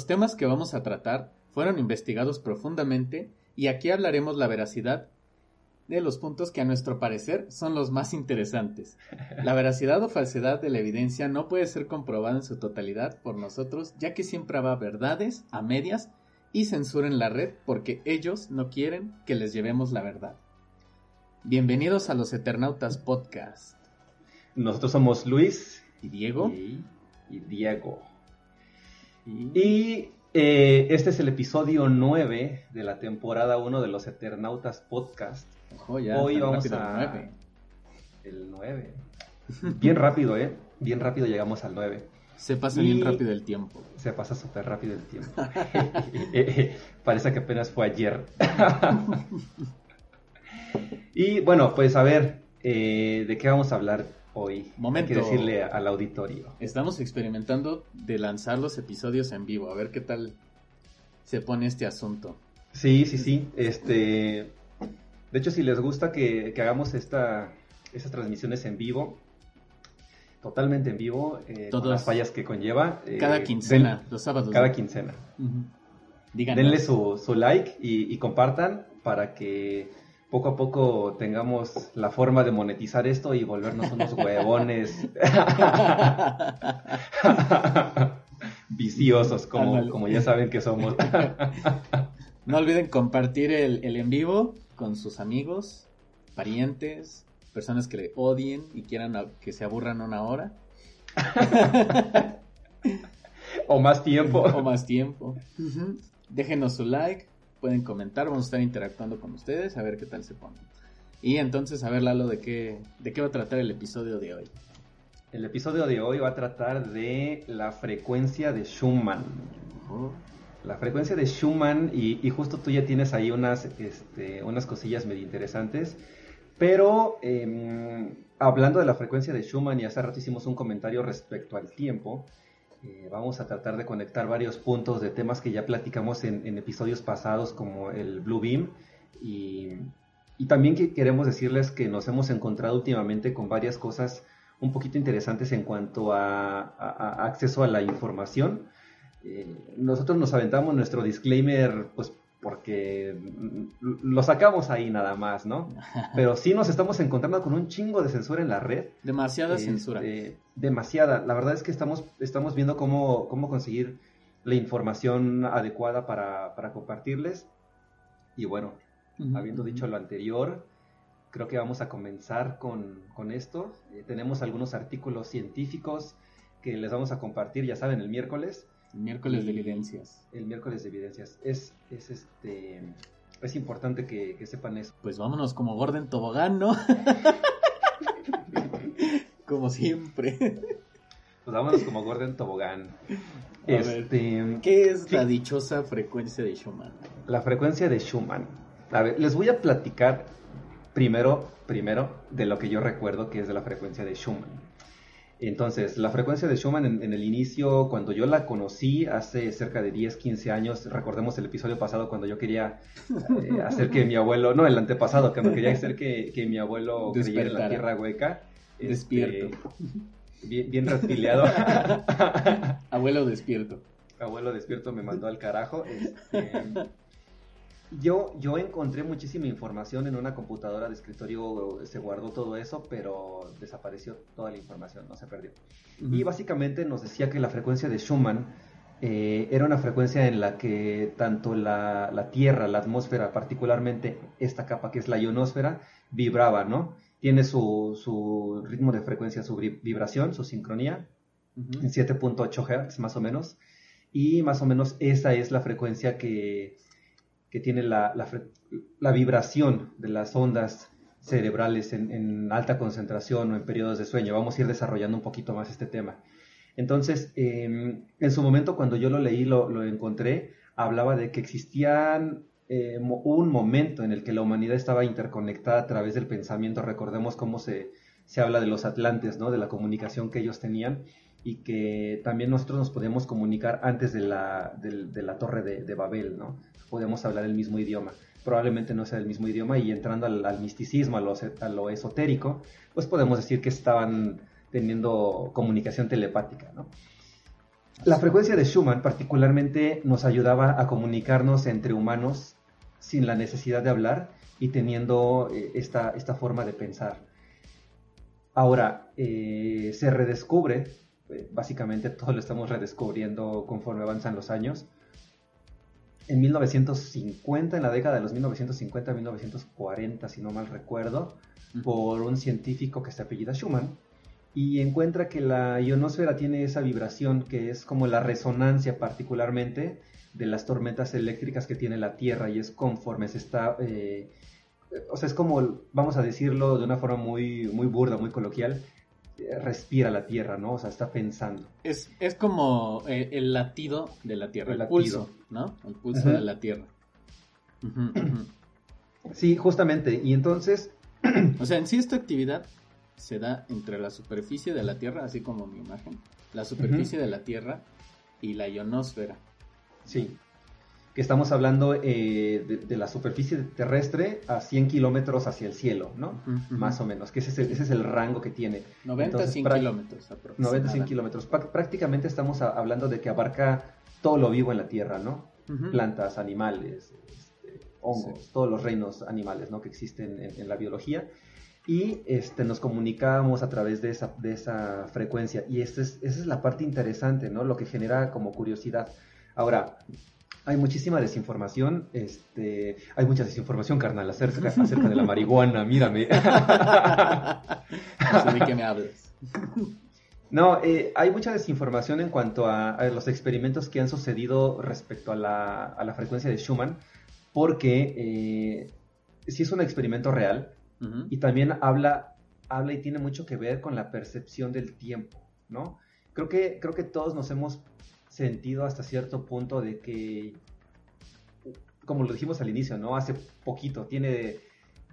Los temas que vamos a tratar fueron investigados profundamente y aquí hablaremos la veracidad de los puntos que a nuestro parecer son los más interesantes. La veracidad o falsedad de la evidencia no puede ser comprobada en su totalidad por nosotros, ya que siempre habrá verdades a medias y censura en la red porque ellos no quieren que les llevemos la verdad. Bienvenidos a los Eternautas Podcast. Nosotros somos Luis y Diego. Y, Diego. Y, eh, este es el episodio 9 de la temporada 1 de los Eternautas Podcast. Hoy vamos a... El 9. Bien rápido, ¿eh? Bien rápido llegamos al 9. Se pasa bien rápido el tiempo. Se pasa súper rápido el tiempo. Parece que apenas fue ayer. y bueno, pues a ver, eh, ¿de qué vamos a hablar hoy? Momento. Hay que decirle al auditorio. Estamos experimentando de lanzar los episodios en vivo. A ver qué tal se pone este asunto. Sí, sí, sí. Este, de hecho, si les gusta que, hagamos esta, estas transmisiones en vivo, totalmente en vivo, eh, Todas, las fallas que conlleva. Eh, cada quincena, los sábados. Cada quincena. Denle su, like y, compartan para que poco a poco tengamos la forma de monetizar esto y volvernos unos huevones viciosos, como, como ya saben que somos. no olviden compartir el, el en vivo con sus amigos, parientes, personas que le odien y quieran que se aburran una hora. o más tiempo. O más tiempo. Déjenos su like, pueden comentar, vamos a estar interactuando con ustedes, a ver qué tal se ponen. Y entonces, a ver, Lalo, ¿de qué, de qué va a tratar el episodio de hoy? El episodio de hoy va a tratar de la frecuencia de Schumann. Oh la frecuencia de Schumann, y, justo tú ya tienes ahí unas, este, unas cosillas medio interesantes, pero em, hablando de la frecuencia de Schumann, y hace rato hicimos un comentario respecto al tiempo, eh, vamos a tratar de conectar varios puntos de temas que ya platicamos en, episodios pasados, como el Blue Beam, y, también que queremos decirles que nos hemos encontrado últimamente con varias cosas un poquito interesantes en cuanto a acceso a la información. Eh, nosotros nos aventamos nuestro disclaimer, pues porque lo sacamos ahí nada más, ¿no? Pero sí nos estamos encontrando con un chingo de censura en la red. Demasiada este, censura. Demasiada. La verdad es que estamos, estamos viendo cómo, cómo conseguir la información adecuada para, compartirles. Y bueno, habiendo dicho lo anterior, creo que vamos a comenzar con, esto. Eh, tenemos algunos artículos científicos que les vamos a compartir, ya saben, el miércoles. El miércoles de evidencias. El miércoles de evidencias. Es, es este. Es importante que, sepan eso. Pues vámonos como Gordon Tobogán, ¿no? como siempre. Pues vámonos como Gordon Tobogán. Este, ¿Qué es la dichosa frecuencia de Schumann? La frecuencia de Schumann. A ver, les voy a platicar primero, primero de lo que yo recuerdo que es de la frecuencia de Schumann. Entonces, la frecuencia de Schumann en, el inicio, cuando yo la conocí hace cerca de 10, 15 años, recordemos el episodio pasado cuando yo quería eh, hacer que mi abuelo, no, el antepasado, cuando quería hacer que, mi abuelo creyera en la tierra hueca. Este, despierto. bien, bien abuelo despierto. Abuelo despierto me mandó al carajo. Este, yo, yo encontré muchísima información en una computadora de escritorio, se guardó todo eso, pero desapareció toda la información, no se perdió. Y básicamente nos decía que la frecuencia de Schumann eh, era una frecuencia en la que tanto la, la, Tierra, la atmósfera, particularmente esta capa que es la ionosfera, vibraba, ¿no? Tiene su, su ritmo de frecuencia, su vibración, su sincronía, en 7.8 Hz más o menos. Y más o menos esa es la frecuencia que que tiene la, la, vibración de las ondas cerebrales en, alta concentración o en periodos de sueño. Vamos a ir desarrollando un poquito más este tema. Entonces, em, en su momento cuando yo lo leí, lo, encontré, hablaba de que existían eh, un momento en el que la humanidad estaba interconectada a través del pensamiento. Recordemos cómo se, se habla de los atlantes, ¿no? de la comunicación que ellos tenían y que también nosotros nos podíamos comunicar antes de la, de, la torre de, de Babel, ¿no? Podemos hablar el mismo idioma. Probablemente no sea el mismo idioma y entrando al, misticismo, a lo, esotérico, pues podemos decir que estaban teniendo comunicación telepática, ¿no? La frecuencia de Schumann particularmente nos ayudaba a comunicarnos entre humanos sin la necesidad de hablar y teniendo eh, esta, esta forma de pensar. Ahora, eh, se redescubre, eh, básicamente todo lo estamos redescubriendo conforme avanzan los años. En 1950, en la década de los 1950-1940, si no mal recuerdo, por un científico que se apellida Schumann, y encuentra que la ionosfera tiene esa vibración que es como la resonancia particularmente de las tormentas eléctricas que tiene la Tierra y es conforme se está eh, o sea, es como, vamos a decirlo de una forma muy, muy burda, muy coloquial, eh, respira la Tierra, ¿no? O sea, está pensando. Es, es como eh, el latido de la Tierra, el, pulso, ¿no? El pulso de la Tierra. Sí, justamente. Y entonces... o sea, en sí esta actividad se da entre la superficie de la Tierra, así como mi imagen, la superficie de la Tierra y la ionosfera. Sí que estamos hablando eh, de, la superficie terrestre a 100 kilómetros hacia el cielo, ¿no? Más o menos, que ese es el, ese es el rango que tiene. 90 100 kilómetros 90 100 kilómetros. Prácticamente estamos hablando de que abarca todo lo vivo en la Tierra, ¿no? Plantas, animales, este, hongos, todos los reinos animales, ¿no? Que existen en, la biología. Y este, nos comunicamos a través de esa, de esa frecuencia. Y esa es, esa es la parte interesante, ¿no? Lo que genera como curiosidad. Ahora, hay muchísima desinformación, este, hay mucha desinformación, carnal, acerca, acerca de la marihuana, mírame. ¿De qué me hablas? No, eh, hay mucha desinformación en cuanto a, los experimentos que han sucedido respecto a la, a la frecuencia de Schumann, porque eh, sí es un experimento real y también habla, habla y tiene mucho que ver con la percepción del tiempo, ¿no? Creo que, creo que todos nos hemos sentido hasta cierto punto de que, como lo dijimos al inicio, ¿no? Hace poquito, tiene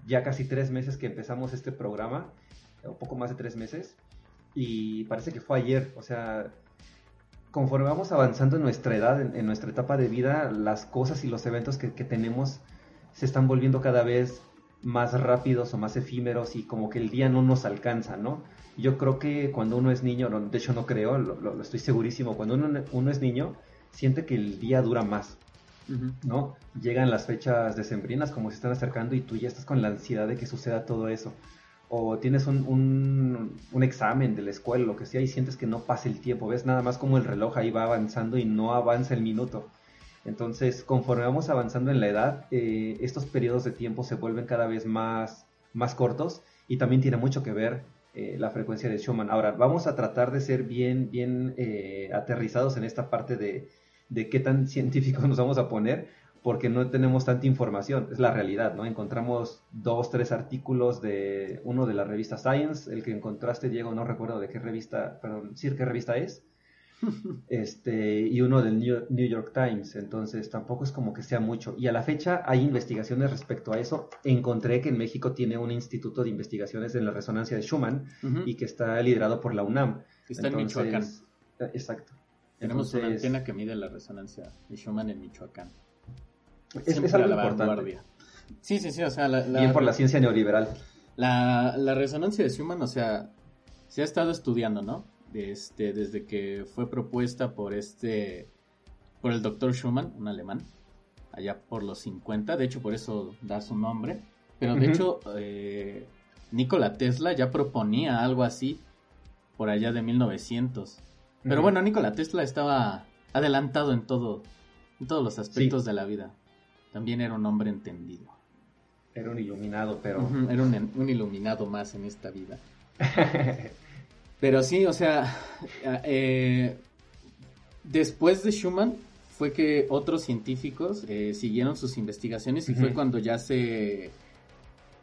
ya casi tres meses que empezamos este programa, un poco más de tres meses, y parece que fue ayer, o sea, conforme vamos avanzando en nuestra edad, en, nuestra etapa de vida, las cosas y los eventos que, que tenemos se están volviendo cada vez más rápidos o más efímeros y como que el día no nos alcanza, ¿no? Yo creo que cuando uno es niño, de hecho no creo, lo, estoy segurísimo, cuando uno, es niño, siente que el día dura más, ¿no? Llegan las fechas decembrinas como se están acercando y tú ya estás con la ansiedad de que suceda todo eso. O tienes un, un, examen de la escuela, lo que sea, y sientes que no pasa el tiempo. Ves nada más como el reloj ahí va avanzando y no avanza el minuto. Entonces, conforme vamos avanzando en la edad, eh, estos periodos de tiempo se vuelven cada vez más, más cortos y también tiene mucho que ver eh, la frecuencia de Schumann. Ahora, vamos a tratar de ser bien, bien eh, aterrizados en esta parte de, de qué tan científicos nos vamos a poner, porque no tenemos tanta información, es la realidad, ¿no? Encontramos dos, tres artículos de uno de la revista Science, el que encontraste, Diego, no recuerdo de qué revista, perdón, sí, qué revista es, este, y uno del New York Times, entonces tampoco es como que sea mucho. Y a la fecha hay investigaciones respecto a eso. Encontré que en México tiene un instituto de investigaciones en la resonancia de Schumann y que está liderado por la UNAM. Está en Michoacán. Eh, exacto. Tenemos una antena que mide la resonancia de Schumann en Michoacán. Es, es algo importante. Sí, sí, sí, o sea, la, Bien por la ciencia neoliberal. La, la resonancia de Schumann, o sea, se ha estado estudiando, ¿no? este, desde que fue propuesta por este, por el doctor Schumann, un alemán, allá por los 50, de hecho por eso da su nombre, pero de hecho eh, Nikola Tesla ya proponía algo así por allá de 1900. Pero bueno, Nikola Tesla estaba adelantado en todo, en todos los aspectos de la vida. También era un hombre entendido. Era un iluminado, pero... era un, un iluminado más en esta vida. Pero sí, o sea, eh, después de Schumann fue que otros científicos eh, siguieron sus investigaciones y fue cuando ya se,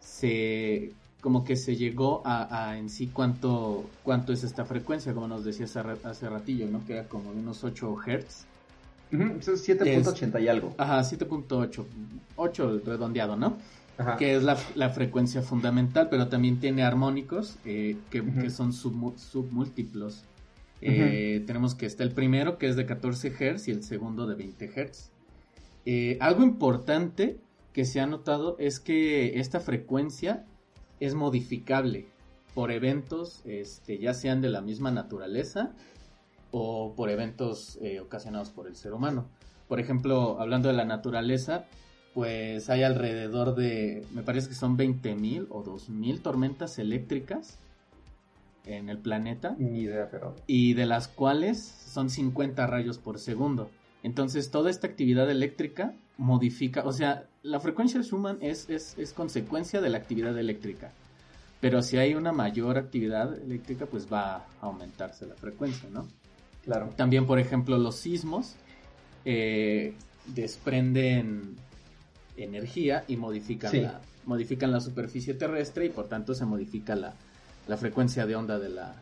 se, como que se llegó a, en sí cuánto, cuánto es esta frecuencia, como nos decía hace, ratillo, ¿no? Que era como de unos 8 Hz. 7.80 y algo. Ajá, 7.8, 8 redondeado, ¿no? que es la, frecuencia fundamental, pero también tiene armónicos eh, que, son submúltiplos. Eh, tenemos que está el primero que es de 14 Hz y el segundo de 20 Hz. Eh, algo importante que se ha notado es que esta frecuencia es modificable por eventos, este, ya sean de la misma naturaleza o por eventos eh, ocasionados por el ser humano. Por ejemplo, hablando de la naturaleza, pues hay alrededor de, me parece que son 20.000 o 2.000 tormentas eléctricas en el planeta. Ni idea, pero... Y de las cuales son 50 rayos por segundo. Entonces, toda esta actividad eléctrica modifica, o sea, la frecuencia Schumann es, es, es consecuencia de la actividad eléctrica. Pero si hay una mayor actividad eléctrica, pues va a aumentarse la frecuencia, ¿no? Claro. También, por ejemplo, los sismos eh, desprenden energía y modifican, Sí. la, modifican la superficie terrestre y por tanto se modifica la, la frecuencia de onda de la,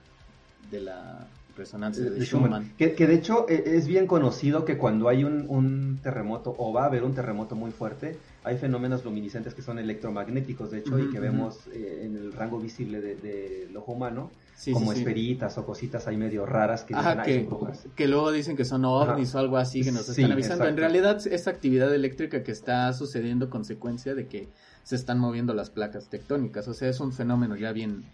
de la resonancia de, de Schumann. Schumann. Que, que de hecho eh, es bien conocido que cuando hay un, un terremoto o va a haber un terremoto muy fuerte, hay fenómenos luminiscentes que son electromagnéticos, de hecho, y que vemos eh, en el rango visible de- del ojo humano, Sí, como sí, sí. esferitas o cositas ahí medio raras que dicen, Ajá, "Ay, que, son brujas". que luego dicen que son ovnis Ajá. o algo así que nos están avisando. En realidad es actividad eléctrica que está sucediendo consecuencia de que se están moviendo las placas tectónicas. O sea, es un fenómeno ya bien,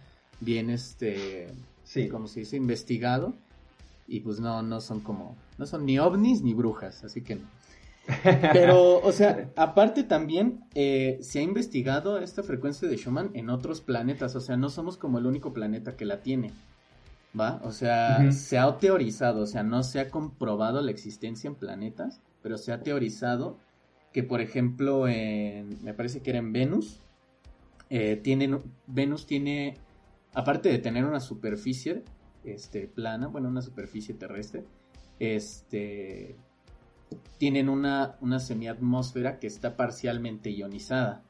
bien este, Sí, como se dice, investigado. Y pues no, no son como, no son ni ovnis ni brujas, así que no. Pero, o sea, aparte también eh, se ha investigado esta frecuencia de Schumann en otros planetas, o sea, no somos como el único planeta que la tiene, ¿va? O sea, se ha teorizado, o sea, no se ha comprobado la existencia en planetas, pero se ha teorizado que, por ejemplo, en, me parece que era en Venus, eh, tienen, Venus tiene, aparte de tener una superficie, este, plana, bueno, una superficie terrestre, este, tienen una, una semiatmósfera que está parcialmente ionizada.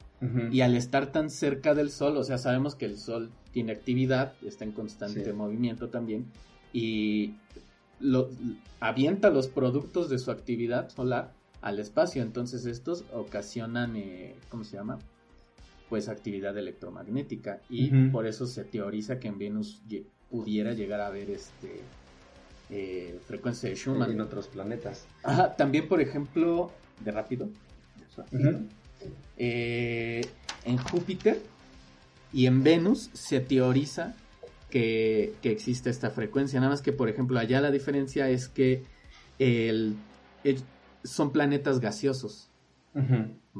Y al estar tan cerca del Sol, o sea, sabemos que el Sol tiene actividad, está en constante Sí. movimiento también, y lo, avienta los productos de su actividad solar al espacio. Entonces estos ocasionan, eh, ¿cómo se llama? Pues actividad electromagnética. Y por eso se teoriza que en Venus pudiera llegar a haber este eh, frecuencia de Schumann. en otros planetas. Ajá, también, por ejemplo, de rápido. Eh, en Júpiter y en Venus se teoriza que, que existe esta frecuencia. Nada más que, por ejemplo, allá la diferencia es que el- el- son planetas gaseosos.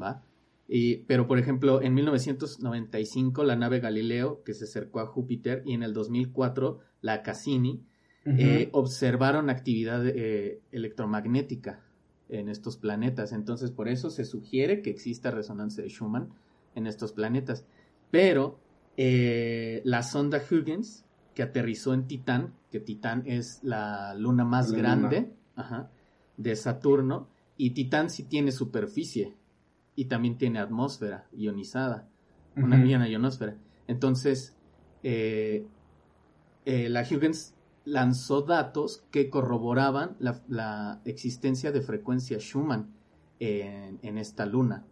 ¿va? Y, pero, por ejemplo, en 1995 la nave Galileo, que se acercó a Júpiter, y en el 2004 la Cassini, Eh, observaron actividad eh, electromagnética en estos planetas. Entonces, por eso se sugiere que exista resonancia de Schumann en estos planetas. Pero eh, la sonda Huygens, que aterrizó en Titán, que Titán es la luna más La grande ajá, de Saturno, y Titán sí tiene superficie y también tiene atmósfera ionizada una, y una ionosfera. Entonces, eh, eh, la Huygens lanzó datos que corroboraban la, la existencia de frecuencia Schumann en, en esta luna.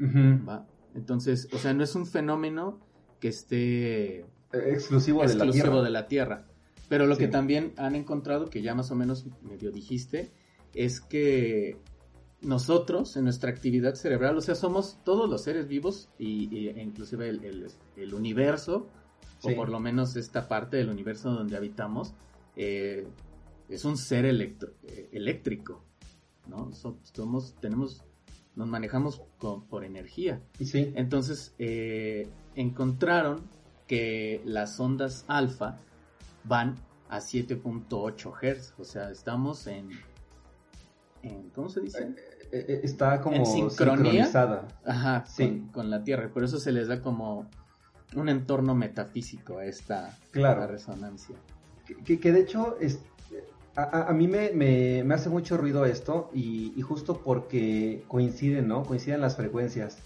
¿va? Entonces, o sea, no es un fenómeno que esté Eh, Exclusivo, de la exclusivo de la Tierra. Pero lo Sí. que también han encontrado, que ya más o menos medio dijiste, es que nosotros, en nuestra actividad cerebral, o sea, somos todos los seres vivos y, y- e inclusive el, el- el universo, Sí. o por lo menos esta parte del universo donde habitamos, eh, es un ser electro- eh, eléctrico, ¿no? So- somos, tenemos, nos manejamos con- por energía. Sí. Entonces, eh, encontraron que las ondas alfa van a 7.8 Hz. O sea, estamos en, en. ¿Cómo se dice? Está como En sincronía. sincronizada. Ajá, sí. con, con la Tierra. Por eso se les da como un entorno metafísico a esta Claro. a resonancia. Que, que de hecho, es, a, mí me, me- me hace mucho ruido esto y, y justo porque coinciden, ¿no? Coinciden las frecuencias.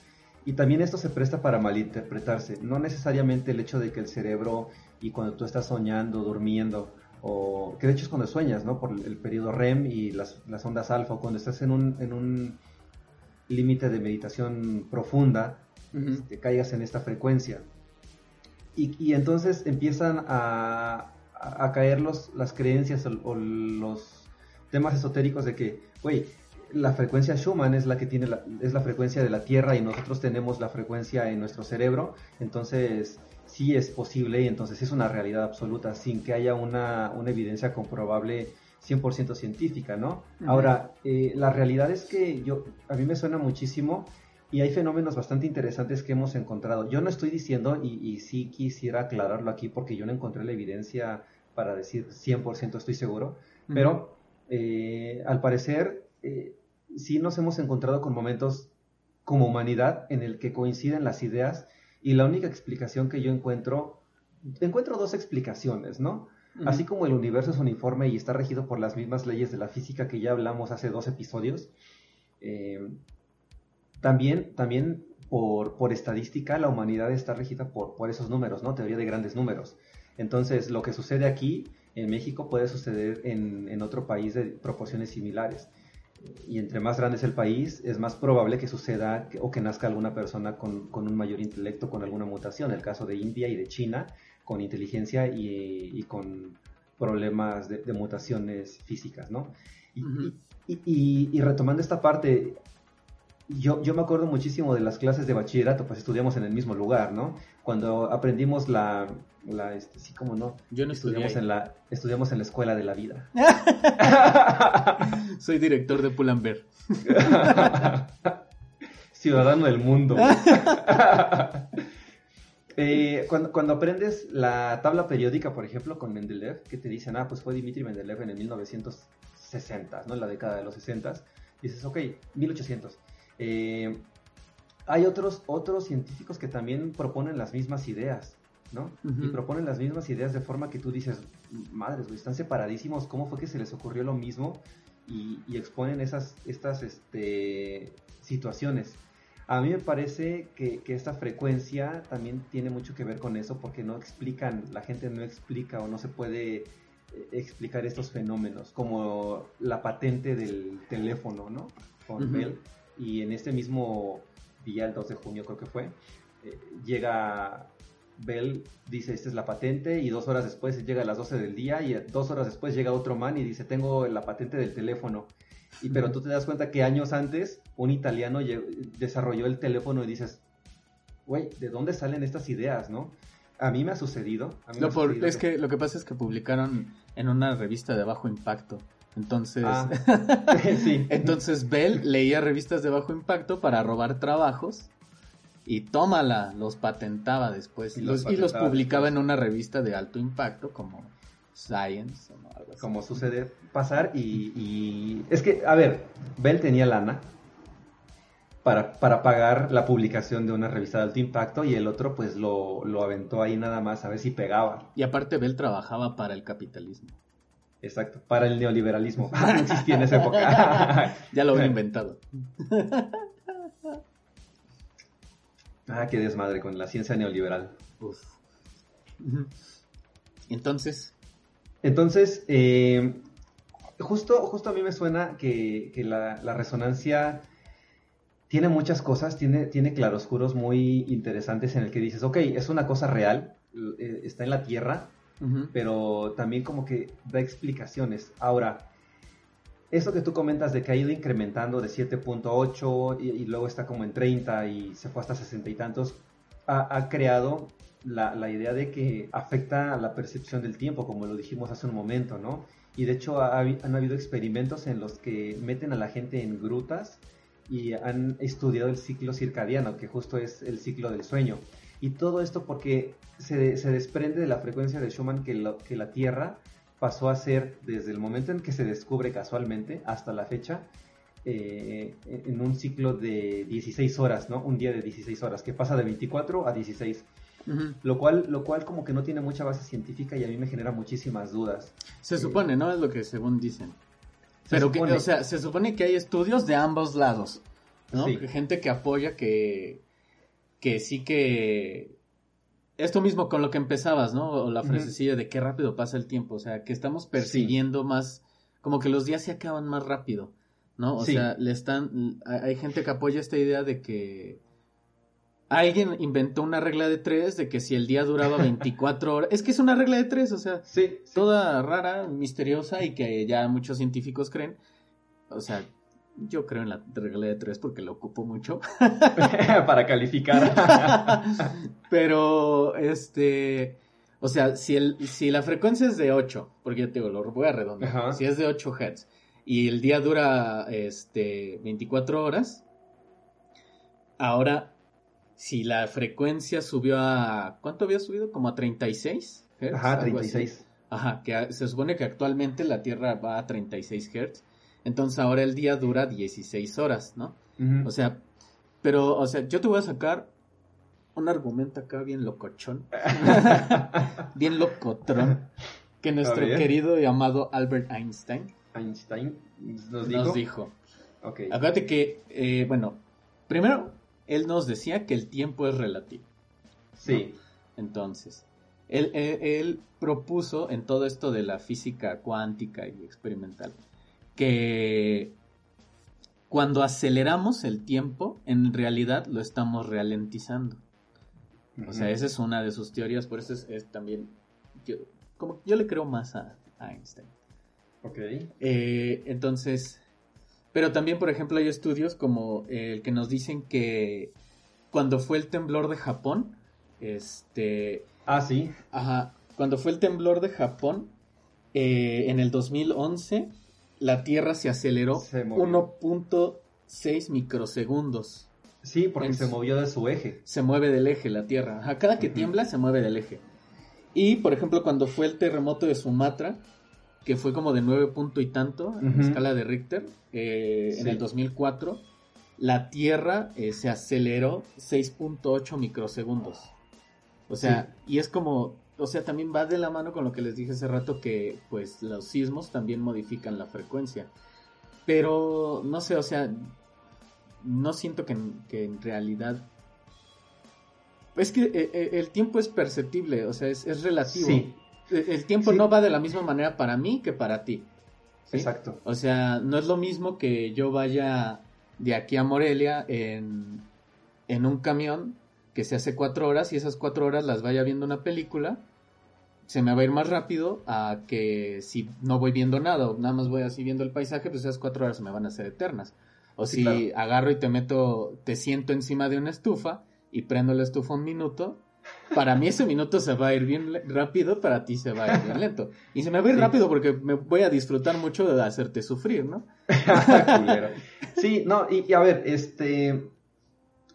Y también esto se presta para malinterpretarse. No necesariamente el hecho de que el cerebro y cuando tú estás soñando, durmiendo, o que de hecho es cuando sueñas, ¿no? Por el periodo REM y las, las ondas alfa, cuando estás en un, en un límite de meditación profunda, Ujú. este, caigas en esta frecuencia. Y, y entonces empiezan a, a, a caer los, las creencias o, o los temas esotéricos de que, güey, la frecuencia Schumann es la que tiene la, es la frecuencia de la Tierra y nosotros tenemos la frecuencia en nuestro cerebro, entonces sí es posible y entonces es una realidad absoluta sin que haya una, una evidencia comprobable 100% científica, ¿no? Ahora, eh, la realidad es que yo, a mí me suena muchísimo y hay fenómenos bastante interesantes que hemos encontrado. Yo no estoy diciendo, y, y sí quisiera aclararlo aquí porque yo no encontré la evidencia para decir 100% estoy seguro, pero eh, al parecer eh, sí nos hemos encontrado con momentos como humanidad en el que coinciden las ideas y la única explicación que yo encuentro, encuentro dos explicaciones, ¿no? Así como el universo es uniforme y está regido por las mismas leyes de la física que ya hablamos hace dos episodios, eh, también, también por, por, estadística la humanidad está regida por, por esos números, ¿no? Teoría de grandes números. Entonces, lo que sucede aquí en México puede suceder en, en otro país de proporciones similares. Y entre más grande es el país, es más probable que suceda o que nazca alguna persona con, con, un mayor intelecto, con alguna mutación. El caso de India y de China, con inteligencia y, y con problemas de, de, mutaciones físicas, ¿no? Y, uh -huh. y, y, retomando esta parte, yo, yo me acuerdo muchísimo de las clases de bachillerato, pues estudiamos en el mismo lugar, ¿no? Cuando aprendimos la, la este, sí, como no. Yo no estudiamos en la estudiamos en la escuela de la vida. Soy director de Pull&Bear. Ciudadano del mundo. eh, cuando, cuando, aprendes la tabla periódica, por ejemplo, con Mendeleev, que te dicen, ah, pues fue Dimitri Mendeleev en el 1960, ¿no? En la década de los 60, dices, ok, 1800. Eh, hay otros, otros científicos que también proponen las mismas ideas. ¿no? Uh -huh. Y proponen las mismas ideas de forma que tú dices, madres, güey, están separadísimos, ¿cómo fue que se les ocurrió lo mismo? Y, y exponen esas, estas este, situaciones. A mí me parece que, que, esta frecuencia también tiene mucho que ver con eso, porque no explican, la gente no explica o no se puede explicar estos fenómenos, como la patente del teléfono, ¿no? Con uh -huh. Bell. Y en este mismo día, el 2 de junio creo que fue, eh, llega Bell dice, esta es la patente, y dos horas después llega a las 12 del día, y dos horas después llega otro man y dice, tengo la patente del teléfono. Y pero tú te das cuenta que años antes un italiano desarrolló el teléfono y dices, güey, ¿de dónde salen estas ideas, no? A mí me ha sucedido. Mí me ha por, sucedido es que... que... lo que pasa es que publicaron en una revista de bajo impacto. Entonces, ah, sí. entonces Bell leía revistas de bajo impacto para robar trabajos y tómala, los patentaba después y los, y los publicaba después. en una revista de alto impacto como Science o algo así. Como sucede pasar y, y, es que, a ver, Bell tenía lana para, para, pagar la publicación de una revista de alto impacto y el otro pues lo, lo aventó ahí nada más a ver si pegaba. Y aparte Bell trabajaba para el capitalismo. Exacto, para el neoliberalismo. no existía en esa época. ya lo había inventado. Ah, qué desmadre con la ciencia neoliberal. Uf. Entonces. Entonces, eh, justo, justo a mí me suena que, que la, la, resonancia tiene muchas cosas, tiene, tiene claroscuros muy interesantes en el que dices, ok, es una cosa real, eh, está en la Tierra, pero también como que da explicaciones. Ahora, eso que tú comentas de que ha ido incrementando de 7.8 y, y, luego está como en 30 y se fue hasta 60 y tantos, ha, ha creado la, la, idea de que afecta a la percepción del tiempo, como lo dijimos hace un momento, ¿no? Y de hecho ha, han habido experimentos en los que meten a la gente en grutas y han estudiado el ciclo circadiano, que justo es el ciclo del sueño. Y todo esto porque se, se desprende de la frecuencia de Schumann que, lo, que la Tierra pasó a ser desde el momento en que se descubre casualmente hasta la fecha eh, en un ciclo de 16 horas, ¿no? Un día de 16 horas, que pasa de 24 a 16. Uh -huh. lo, cual, lo cual como que no tiene mucha base científica y a mí me genera muchísimas dudas. Se eh, supone, ¿no? Es lo que según dicen. Pero que, o sea, se supone que hay estudios de ambos lados, ¿no? Sí. Gente que apoya que, que sí que esto mismo con lo que empezabas, ¿no? O la frasecilla uh -huh. de qué rápido pasa el tiempo, o sea, que estamos persiguiendo sí. más, como que los días se acaban más rápido, ¿no? O sí. sea, le están, hay gente que apoya esta idea de que alguien inventó una regla de tres de que si el día duraba 24 horas, es que es una regla de tres, o sea, sí, sí. toda rara, misteriosa y que ya muchos científicos creen, o sea, yo creo en la regla de tres porque lo ocupo mucho. Para calificar. Pero, este, O sea, si, el, si la frecuencia es de 8, porque yo te digo, lo voy a redondear, si es de 8 Hz y el día dura este, 24 horas, ahora si la frecuencia subió a... ¿Cuánto había subido? Como a 36 Hz. Ajá, 36. Ajá, que se supone que actualmente la Tierra va a 36 Hz. Entonces ahora el día dura 16 horas, ¿no? O sea, pero, o sea, yo te voy a sacar un argumento acá bien locochón. bien locotrón. Que nuestro querido y amado Albert Einstein. Einstein nos dijo. Nos dijo. Acuérdate que, eh, bueno, primero, él nos decía que el tiempo es relativo. Sí. Entonces, él, él, propuso en todo esto de la física cuántica y experimental que cuando aceleramos el tiempo, en realidad lo estamos ralentizando. O sea, esa es una de sus teorías, por eso es, también, yo, como yo le creo más a, Einstein. Ok. Eh, entonces, pero también, por ejemplo, hay estudios como el que nos dicen que cuando fue el temblor de Japón, este... Ah, sí. Ajá, cuando fue el temblor de Japón, eh, en el 2011, la Tierra se aceleró 1.6 microsegundos. Sí, porque se movió de su eje. Se mueve del eje la Tierra. A cada que tiembla se mueve del eje. Y, por ejemplo, cuando fue el terremoto de Sumatra, que fue como de 9 punto y tanto en escala de Richter, eh, en el 2004, la Tierra eh, se aceleró 6.8 microsegundos. O sea, y es como, o sea, también va de la mano con lo que les dije hace rato que pues los sismos también modifican la frecuencia. Pero no sé, o sea, no siento que, en realidad... Es que eh, eh, el tiempo es perceptible, o sea, es, relativo. Sí. E, el tiempo no va de la misma manera para mí que para ti. Exacto. O sea, no es lo mismo que yo vaya de aquí a Morelia en, en un camión que se hace cuatro horas y esas cuatro horas las vaya viendo una película, se me va a ir más rápido a que si no voy viendo nada o nada más voy así viendo el paisaje, pues esas cuatro horas me van a ser eternas. O si agarro y te meto, te siento encima de una estufa y prendo la estufa un minuto, para mí ese minuto se va a ir bien rápido, para ti se va a ir bien lento. Y se me va a ir rápido porque me voy a disfrutar mucho de hacerte sufrir, ¿no? sí, no, y, a ver, este...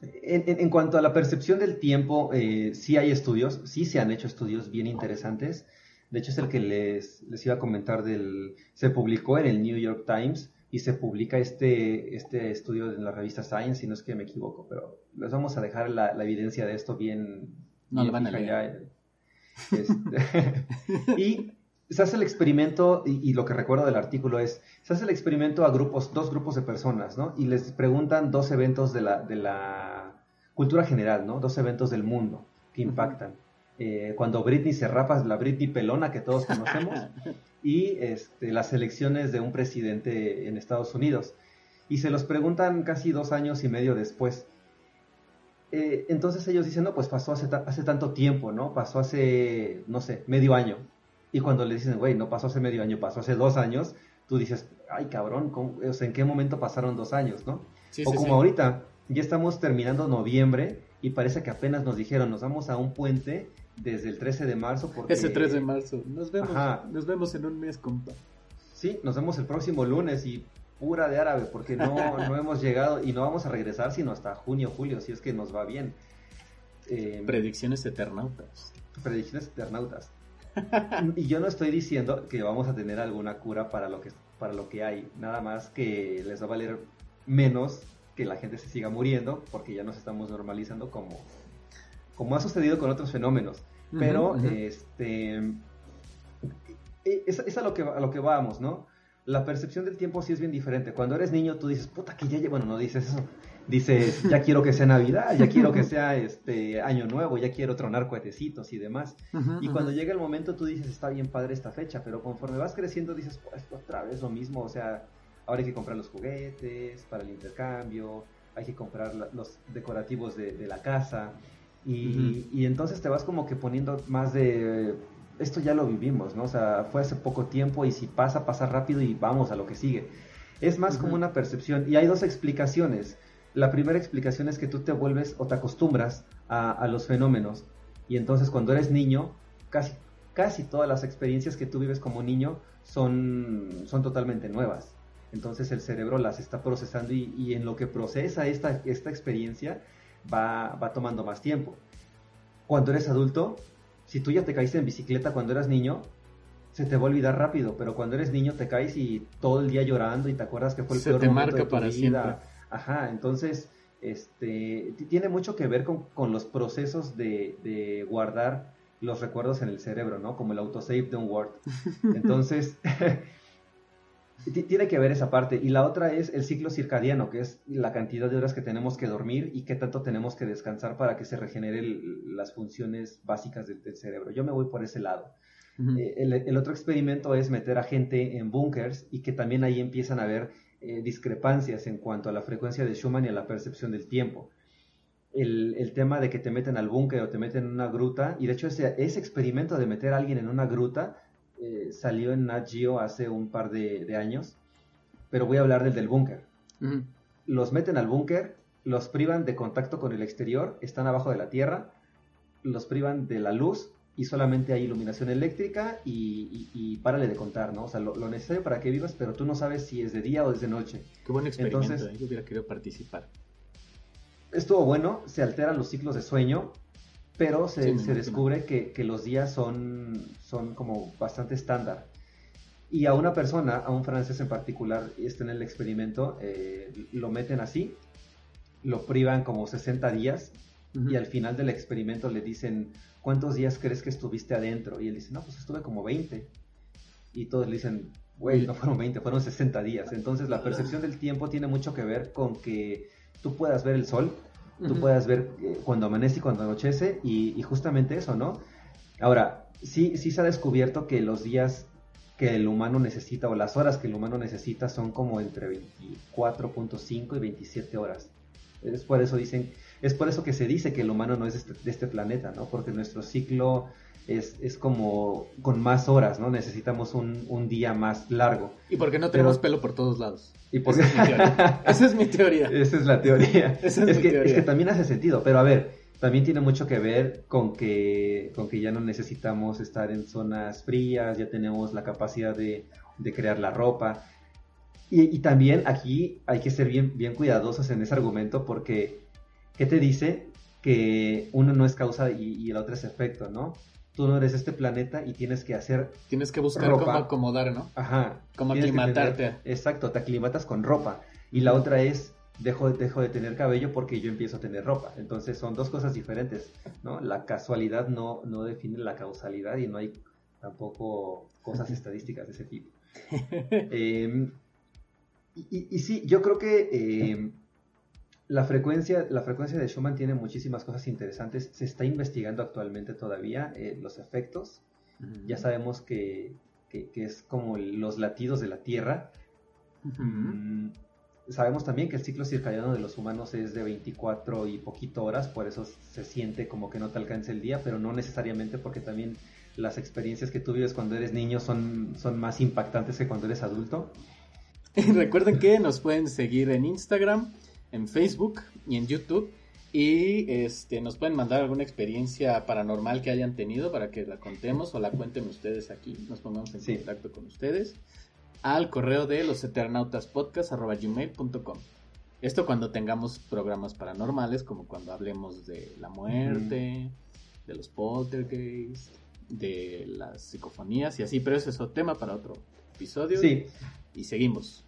En, cuanto a la percepción del tiempo, eh, sí hay estudios, sí se han hecho estudios bien interesantes. De hecho, es el que les, les iba a comentar del... Se publicó en el New York Times y se publica este, este estudio en la revista Science, si no es que me equivoco, pero les vamos a dejar la, evidencia de esto bien... No lo van a leer. Este, y se hace el experimento, y, lo que recuerdo del artículo es, se hace el experimento a grupos, dos grupos de personas, ¿no? Y les preguntan dos eventos de la, de la cultura general, ¿no? Dos eventos del mundo que impactan. Eh, cuando Britney se rapa, la Britney pelona que todos conocemos, y este, las elecciones de un presidente en Estados Unidos. Y se los preguntan casi dos años y medio después. Eh, entonces ellos dicen, no, pues pasó hace, hace tanto tiempo, ¿no? Pasó hace, no sé, medio año. Y cuando le dicen, güey, no pasó hace medio año, pasó hace dos años, tú dices, ay cabrón, o sea, ¿en qué momento pasaron dos años, no? o como ahorita, ya estamos terminando noviembre y parece que apenas nos dijeron, nos vamos a un puente desde el 13 de marzo. Porque... Ese 13 de marzo. Nos vemos, nos vemos en un mes, compa. Sí, nos vemos el próximo lunes y pura de árabe, porque no, no hemos llegado y no vamos a regresar sino hasta junio, julio, si es que nos va bien. Eh, predicciones eternautas. Predicciones eternautas. y yo no estoy diciendo que vamos a tener alguna cura para lo que, para lo que hay, nada más que les va a valer menos que la gente se siga muriendo, porque ya nos estamos normalizando como como ha sucedido con otros fenómenos. Pero, este, e, es, a, lo que, a lo que vamos, ¿no? La percepción del tiempo sí es bien diferente. Cuando eres niño, tú dices, puta, que ya, bueno, no dices eso. Dices, ya quiero que sea Navidad, ya quiero que sea este Año Nuevo, ya quiero tronar cohetecitos y demás. y cuando llega el momento, tú dices, está bien padre esta fecha, pero conforme vas creciendo, dices, pues otra vez lo mismo. O sea, ahora hay que comprar los juguetes para el intercambio, hay que comprar los decorativos de, de la casa. Y, entonces te vas como que poniendo más de, esto ya lo vivimos, ¿no? O sea, fue hace poco tiempo y si pasa, pasa rápido y vamos a lo que sigue. Es más como una percepción. Y hay dos explicaciones. La primera explicación es que tú te vuelves o te acostumbras a, los fenómenos. Y entonces cuando eres niño, casi, casi todas las experiencias que tú vives como niño son, son totalmente nuevas. Entonces el cerebro las está procesando y, en lo que procesa esta, esta experiencia va, va tomando más tiempo. Cuando eres adulto, si tú ya te caíste en bicicleta cuando eras niño, se te va a olvidar rápido, pero cuando eres niño te caes y todo el día llorando y te acuerdas que fue el se te marca para Siempre. Ajá, entonces este tiene mucho que ver con, los procesos de, guardar los recuerdos en el cerebro, ¿no? Como el autosave de un Word. Entonces, tiene que ver esa parte. Y la otra es el ciclo circadiano, que es la cantidad de horas que tenemos que dormir y qué tanto tenemos que descansar para que se regeneren las funciones básicas del cerebro. Yo me voy por ese lado. Eh, el, otro experimento es meter a gente en bunkers y que también ahí empiezan a haber eh, discrepancias en cuanto a la frecuencia de Schumann y a la percepción del tiempo. El, tema de que te meten al búnker o te meten en una gruta, y de hecho ese, ese experimento de meter a alguien en una gruta eh, salió en Nat Geo hace un par de, años, pero voy a hablar del del búnker. Los meten al búnker, los privan de contacto con el exterior, están abajo de la tierra, los privan de la luz y solamente hay iluminación eléctrica y, y, párale de contar, ¿no? O sea, lo, necesario para que vivas, pero tú no sabes si es de día o es de noche. Qué buen experimento, Entonces, ¿eh? yo hubiera querido participar. Estuvo bueno, se alteran los ciclos de sueño, pero se, se descubre que, que, los días son, son como bastante estándar. Y a una persona, a un francés en particular, está en el experimento, eh, lo meten así, lo privan como 60 días y al final del experimento le dicen, ¿cuántos días crees que estuviste adentro? Y él dice, no, pues estuve como 20. Y todos le dicen, güey, no fueron 20, fueron 60 días. Entonces la percepción del tiempo tiene mucho que ver con que tú puedas ver el sol, tú puedas ver eh, cuando amanece y cuando anochece, y, justamente eso, ¿no? Ahora, sí, sí se ha descubierto que los días que el humano necesita, o las horas que el humano necesita, son como entre 24.5 y 27 horas. Es por eso dicen es por eso que se dice que el humano no es de este, este planeta, ¿no? Porque nuestro ciclo es, es, como con más horas, ¿no? Necesitamos un, un día más largo. Y porque no tenemos pelo por todos lados. ¿Y porque... Esa es mi teoría. Esa es la teoría. Esa es, que, es que también hace sentido, pero a ver, también tiene mucho que ver con que, con que ya no necesitamos estar en zonas frías, ya tenemos la capacidad de, de crear la ropa. Y, y, también aquí hay que ser bien, bien cuidadosos en ese argumento porque ¿qué te dice? Que uno no es causa y, el otro es efecto, ¿no? Tú no eres este planeta y tienes que hacer. Tienes que buscar cómo acomodar, ¿no? Ajá. Cómo aclimatarte. exacto, te aclimatas con ropa. Y la otra es, dejo, dejo de tener cabello porque yo empiezo a tener ropa. Entonces son dos cosas diferentes, ¿no? La casualidad no, no define la causalidad y no hay tampoco cosas estadísticas de ese tipo. Em, y, sí, yo creo que em, la frecuencia, la frecuencia de Schumann tiene muchísimas cosas interesantes. Se está investigando actualmente todavía eh, los efectos. Ya sabemos que, es como los latidos de la Tierra. Mm, sabemos también que el ciclo circadiano de los humanos es de 24 y poquito horas, por eso se siente como que no te alcanza el día, pero no necesariamente porque también las experiencias que tú vives cuando eres niño son, son más impactantes que cuando eres adulto. Recuerden que nos pueden seguir en Instagram en Facebook y en YouTube. Y este, nos pueden mandar alguna experiencia paranormal que hayan tenido para que la contemos o la cuenten ustedes aquí. Nos pongamos en contacto con ustedes al correo de los eternautaspodcast.com. Esto cuando tengamos programas paranormales, como cuando hablemos de la muerte, de los poltergeists, de las psicofonías y así, pero ese es otro tema para otro episodio. Sí. Y seguimos.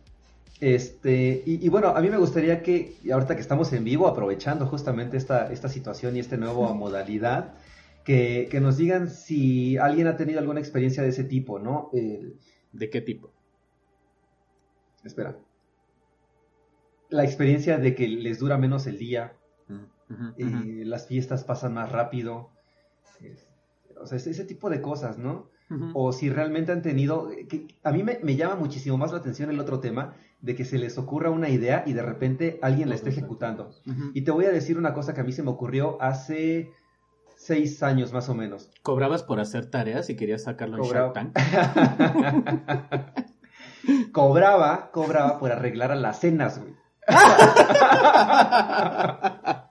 Este, y, bueno, a mí me gustaría que, ahorita que estamos en vivo, aprovechando justamente esta, esta situación y esta nueva modalidad, que, nos digan si alguien ha tenido alguna experiencia de ese tipo, ¿no? ¿De qué tipo? Espera. La experiencia de que les dura menos el día, y las fiestas pasan más rápido, o sea, ese, ese tipo de cosas, ¿no? O si realmente han tenido, que a mí me, me llama muchísimo más la atención el otro tema, de que se les ocurra una idea y de repente alguien la esté ejecutando. Y te voy a decir una cosa que a mí se me ocurrió hace seis años más o menos. ¿Cobrabas por hacer tareas y querías sacarlo en Shark Tank? cobraba, cobraba por arreglar a las cenas, güey. a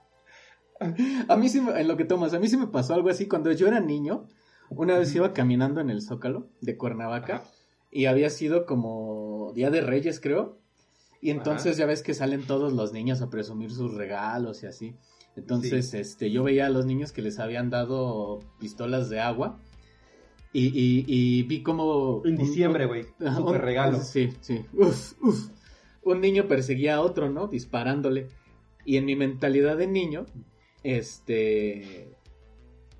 mí sí, en lo que tomas, a mí sí me pasó algo así cuando yo era niño. Una vez iba caminando en el Zócalo de Cuernavaca Ajá. Y había sido como Día de Reyes, creo. Y entonces ya ves que salen todos los niños a presumir sus regalos y así. Entonces, este, yo veía a los niños que les habían dado pistolas de agua. Y, y, y vi como... En diciembre, güey. Super un- regalo. Sí, sí. Uf, uf. Un niño perseguía a otro, ¿no? Disparándole. Y en mi mentalidad de niño, este...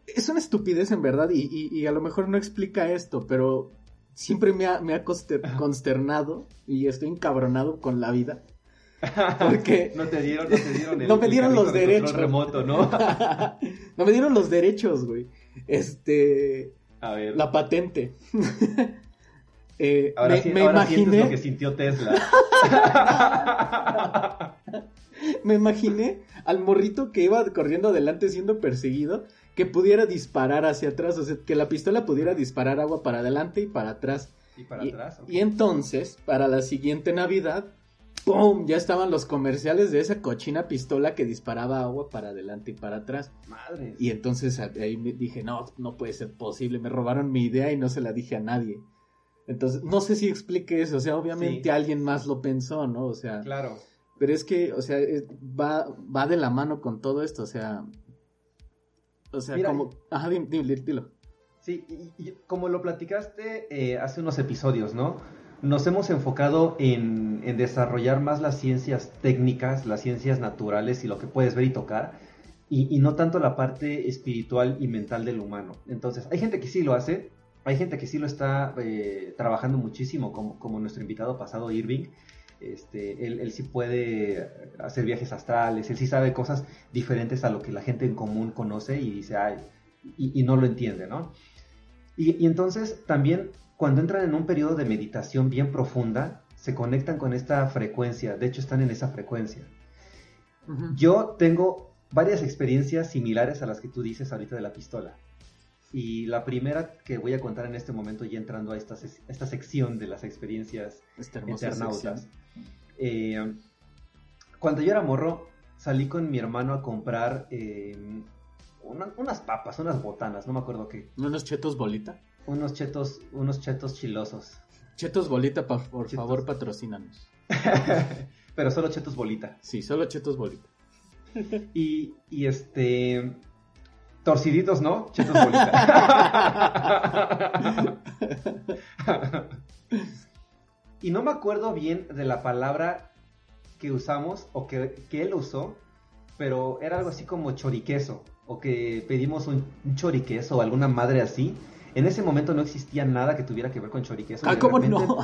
Es una estupidez en verdad y- y a lo mejor no explica esto, pero siempre me ha, me ha conster- consternado y estoy encabronado con la vida. Porque no te dieron, no te dieron el, No me dieron los de derechos. remoto, ¿no? no me dieron los derechos, güey. Este... A ver. La patente. Eh, ahora me, sí, me ahora imaginé... lo que sintió Tesla. Me imaginé al morrito que iba corriendo adelante siendo perseguido, que pudiera disparar hacia atrás, o sea, que la pistola pudiera disparar agua para adelante y para atrás. y para Y, atrás. y entonces, para la siguiente Navidad, ¡pum! Ya estaban los comerciales de esa cochina pistola que disparaba agua para adelante y para atrás. Madre. Y entonces ahí me dije, no, no puede ser posible, me robaron mi idea y no se la dije a nadie. Entonces, no sé si explique eso, o sea, obviamente Sí. alguien más lo pensó, ¿no? O sea, Claro. pero es que, o sea, va, va de la mano con todo esto, o sea. O sea, Mira, como. Ajá, dime, dilo. Sí, y, y como lo platicaste eh, hace unos episodios, ¿no? Nos hemos enfocado en, en desarrollar más las ciencias técnicas, las ciencias naturales y lo que puedes ver y tocar, y, y no tanto la parte espiritual y mental del humano. Entonces, hay gente que sí lo hace, hay gente que sí lo está eh, trabajando muchísimo, como, como nuestro invitado pasado, Irving. Este, él, él sí puede hacer viajes astrales, él sí sabe cosas diferentes a lo que la gente en común conoce y dice, ay, y, y no lo entiende, ¿no? Y, y entonces también cuando entran en un periodo de meditación bien profunda, se conectan con esta frecuencia, de hecho están en esa frecuencia. Yo tengo varias experiencias similares a las que tú dices ahorita de la pistola. Y la primera que voy a contar en este momento, ya entrando a esta, esta sección de las experiencias sección. Eh, cuando yo era morro, salí con mi hermano a comprar eh, una- unas papas, unas botanas, no me acuerdo qué. Unos chetos bolita. Unos chetos, unos chetos chilosos. Chetos bolita, pa- por Chetos. favor, patrocínanos. Pero solo chetos bolita. Sí, solo chetos bolita. Y, y este. Torciditos, ¿no? Chetos bolita. y no me acuerdo bien de la palabra que usamos o que, que él usó, pero era algo así como choriqueso. O que pedimos un, un choriqueso o alguna madre así. En ese momento no existía nada que tuviera que ver con choriqueso. Ah, ¿cómo repente, no?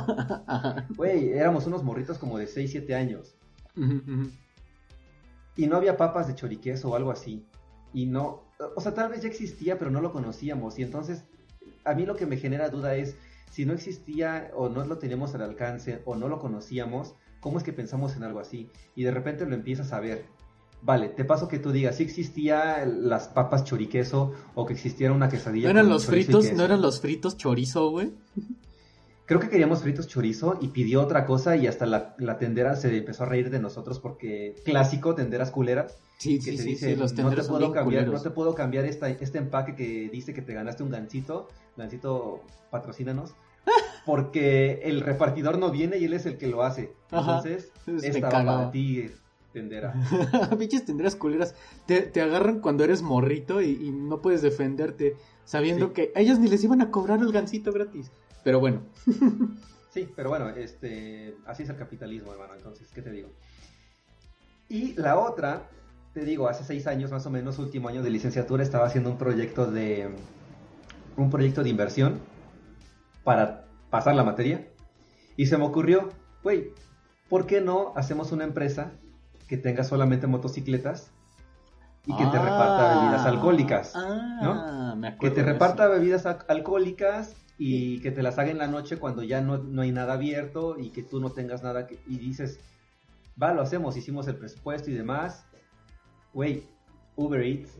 Güey, éramos unos morritos como de 6, 7 años. Y no había papas de choriqueso o algo así. Y no, o sea, tal vez ya existía, pero no lo conocíamos. Y entonces, a mí lo que me genera duda es, si no existía o no lo teníamos al alcance o no lo conocíamos, ¿cómo es que pensamos en algo así? Y de repente lo empiezas a ver. Vale, te paso que tú digas, si existía las papas choriqueso o que existiera una quesadilla. ¿No eran los fritos? ¿No eran los fritos chorizo, güey? Creo que queríamos fritos chorizo y pidió otra cosa y hasta la, la tendera se empezó a reír de nosotros porque clásico, tenderas culeras. Sí, que sí, te sí, dice, sí, los no te puedo cambiar, no te puedo cambiar esta, este empaque que dice que te ganaste un gancito, gancito patrocínanos, porque el repartidor no viene y él es el que lo hace. Ajá. Entonces, Entonces me esta va cagaba. para ti, tendera. Pinches tenderas culeras. Te, te agarran cuando eres morrito y, y no puedes defenderte, sabiendo Sí. que a ellos ni les iban a cobrar el gancito gratis. Pero bueno, Sí, pero bueno, este, así es el capitalismo, hermano. Entonces, ¿qué te digo? Y la otra, te digo, hace seis años más o menos, último año de licenciatura, estaba haciendo un proyecto de un proyecto de inversión para pasar la materia y se me ocurrió, güey, ¿por qué no hacemos una empresa que tenga solamente motocicletas y que te reparta bebidas alcohólicas? Ah, me Que te reparta bebidas al- alcohólicas y que te las haga en la noche cuando ya no, no hay nada abierto y que tú no tengas nada que... Y dices, va, lo hacemos, hicimos el presupuesto y demás. Güey, Uber Eats.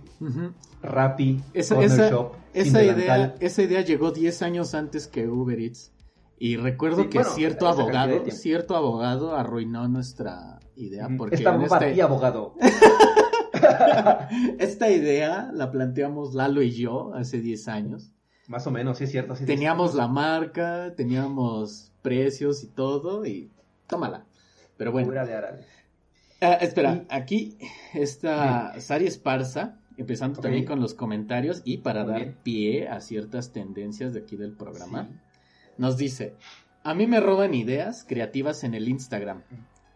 Rappi, Esa, Shop, esa idea, esa idea llegó 10 años antes que Uber Eats. Y recuerdo Sí, que bueno, cierto abogado, cierto abogado arruinó nuestra idea. Porque Esta en bomba este- ti, abogado. Esta idea la planteamos Lalo y yo hace 10 años. Más o menos, sí es cierto. teníamos la marca, teníamos precios y todo, y tómala. Pero bueno. Ah, espera, aquí está Sari Esparza, empezando también con los comentarios y para dar pie a ciertas tendencias de aquí del programa. Nos dice, a mí me roban ideas creativas en el Instagram.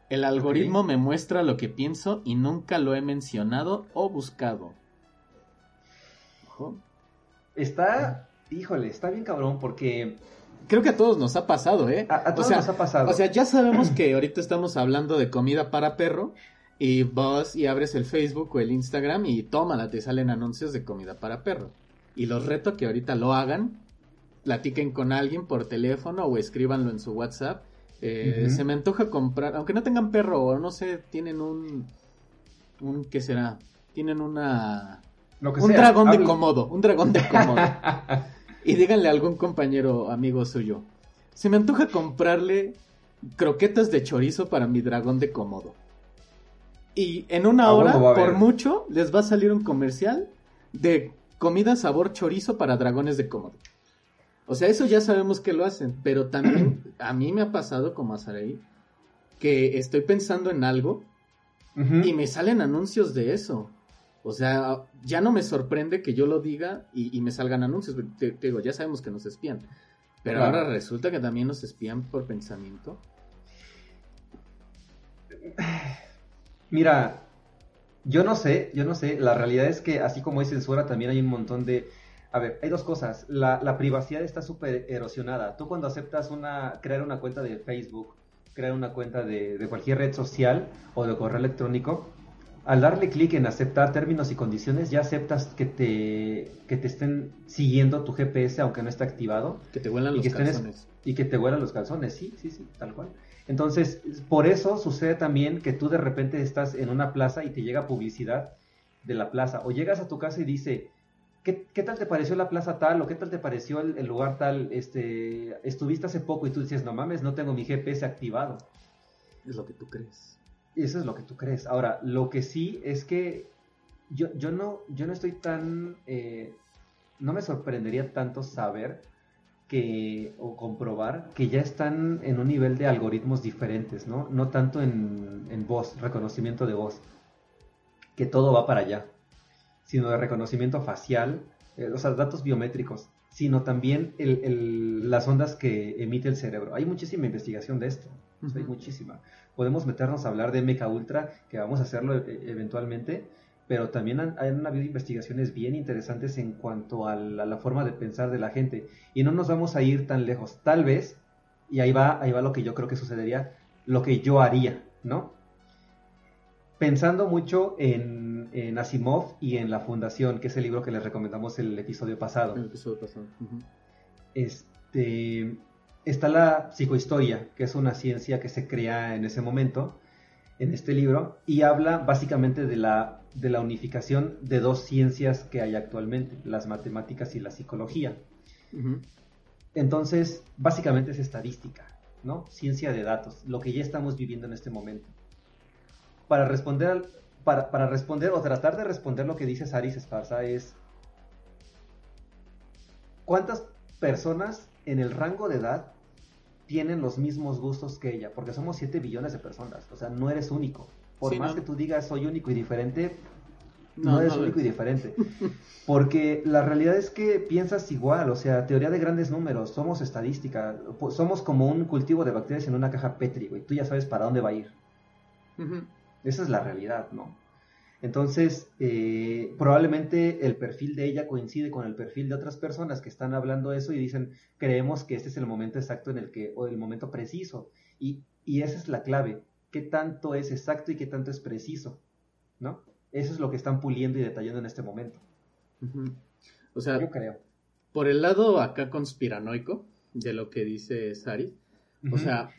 El algoritmo me muestra lo que pienso y nunca lo he mencionado o buscado. Está, híjole, está bien cabrón porque creo que a todos nos ha pasado, ¿eh? A, todos nos ha pasado. O sea, ya sabemos que ahorita estamos hablando de comida para perro y vas y abres el Facebook o el Instagram y tómala, te salen anuncios de comida para perro. Y los reto que ahorita lo hagan, platiquen con alguien por teléfono o escríbanlo en su WhatsApp. Eh, se me antoja comprar, aunque no tengan perro o no sé, tienen un, un ¿qué será? Tienen una... un dragón de comodo, un dragón de comodo. y díganle a algún compañero amigo suyo, se me antoja comprarle croquetas de chorizo para mi dragón de comodo. Y en una hora, por mucho, les va a salir un comercial de comida sabor chorizo para dragones de comodo. O sea, eso ya sabemos que lo hacen, pero también a mí me ha pasado como a que estoy pensando en algo y me salen anuncios de eso. O sea, ya no me sorprende que yo lo diga y, me salgan anuncios. Te, digo, ya sabemos que nos espían. Pero ahora resulta que también nos espían por pensamiento. Mira, yo no sé, yo no sé. La realidad es que así como hay censura, también hay un montón de... A ver, hay dos cosas. La, privacidad está súper erosionada. Tú cuando aceptas una, crear una cuenta de Facebook, crear una cuenta de, de cualquier red social o de correo electrónico, al darle clic en aceptar términos y condiciones, ya aceptas que te, que te estén siguiendo tu GPS aunque no esté activado. Que te huelan los calzones. Y que te huelan los calzones, sí, sí, sí, tal cual. Entonces, por eso sucede también que tú de repente estás en una plaza y te llega publicidad de la plaza. O llegas a tu casa y dice, ¿qué, qué tal te pareció la plaza tal? ¿O qué tal te pareció el, el, lugar tal? Este, estuviste hace poco y tú dices, no mames, no tengo mi GPS activado. Es lo que tú crees. Eso es lo que tú crees. Ahora, lo que sí es que yo, yo, no, yo no estoy tan... Eh, no me sorprendería tanto saber que, o comprobar que ya están en un nivel de algoritmos diferentes, ¿no? No tanto en, en voz, reconocimiento de voz, que todo va para allá, sino de reconocimiento facial, eh, o sea, datos biométricos, sino también el, las ondas que emite el cerebro. Hay muchísima investigación de esto, hay muchísima podemos meternos a hablar de MK Ultra, que vamos a hacerlo e-, eventualmente, pero también han, habido investigaciones bien interesantes en cuanto a la, forma de pensar de la gente. Y no nos vamos a ir tan lejos. Tal vez, y ahí va, ahí va lo que yo creo que sucedería, lo que yo haría, ¿no? Pensando mucho en, en Asimov y en La Fundación, que es el libro que les recomendamos el episodio pasado. El episodio pasado. Este está la psicohistoria, que es una ciencia que se crea en ese momento, en este libro, y habla básicamente de la, de la unificación de dos ciencias que hay actualmente, las matemáticas y la psicología. Entonces, básicamente es estadística, ¿no? Ciencia de datos, lo que ya estamos viviendo en este momento. Para responder, para, para responder o tratar de responder lo que dice Saris Esparza es, ¿cuántas personas en el rango de edad tienen los mismos gustos que ella, porque somos 7 billones de personas, o sea, no eres único. Por más que tú digas soy único y diferente, no, eres único y diferente. Porque la realidad es que piensas igual, o sea, teoría de grandes números, somos estadística, somos como un cultivo de bacterias en una caja Petri, güey, tú ya sabes para dónde va a ir. Esa es la realidad, ¿no? Entonces, eh, probablemente el perfil de ella coincide con el perfil de otras personas que están hablando eso y dicen, creemos que este es el momento exacto en el que, o el momento preciso. Y, y esa es la clave. ¿Qué tanto es exacto y qué tanto es preciso? ¿No? Eso es lo que están puliendo y detallando en este momento. O sea, yo creo. Por el lado acá conspiranoico de lo que dice Sari, o sea,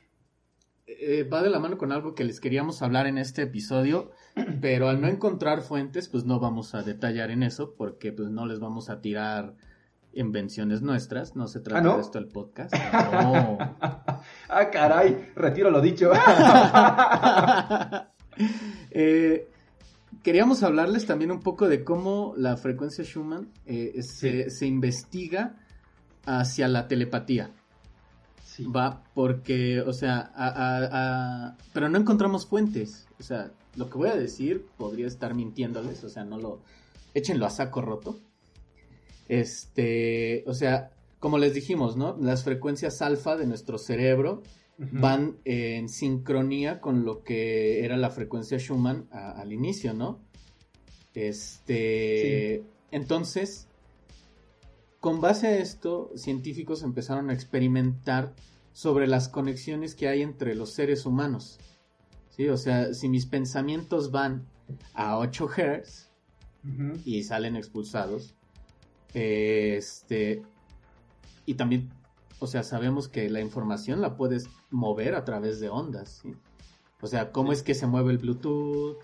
eh, va de la mano con algo que les queríamos hablar en este episodio, pero al no encontrar fuentes, pues no vamos a detallar en eso, porque pues no les vamos a tirar invenciones nuestras, no se ¿Ah, trata de esto el podcast. ah, caray, retiro lo dicho. Eh, queríamos hablarles también un poco de cómo la frecuencia Schumann eh, se, se investiga hacia la telepatía. Sí. Va, porque, o sea, a- a- a- pero no encontramos fuentes. O sea, lo que voy a decir podría estar mintiéndoles, o sea, no lo. Échenlo a saco roto. Este, o sea, como les dijimos, ¿no? Las frecuencias alfa de nuestro cerebro van en sincronía con lo que era la frecuencia Schumann a- al inicio, ¿no? Este, entonces, con base a esto, científicos empezaron a experimentar sobre las conexiones que hay entre los seres humanos. Sí, o sea, si mis pensamientos van a 8 Hz y salen expulsados, este, y también, o sea, sabemos que la información la puedes mover a través de ondas, ¿sí? O sea, cómo es que se mueve el Bluetooth,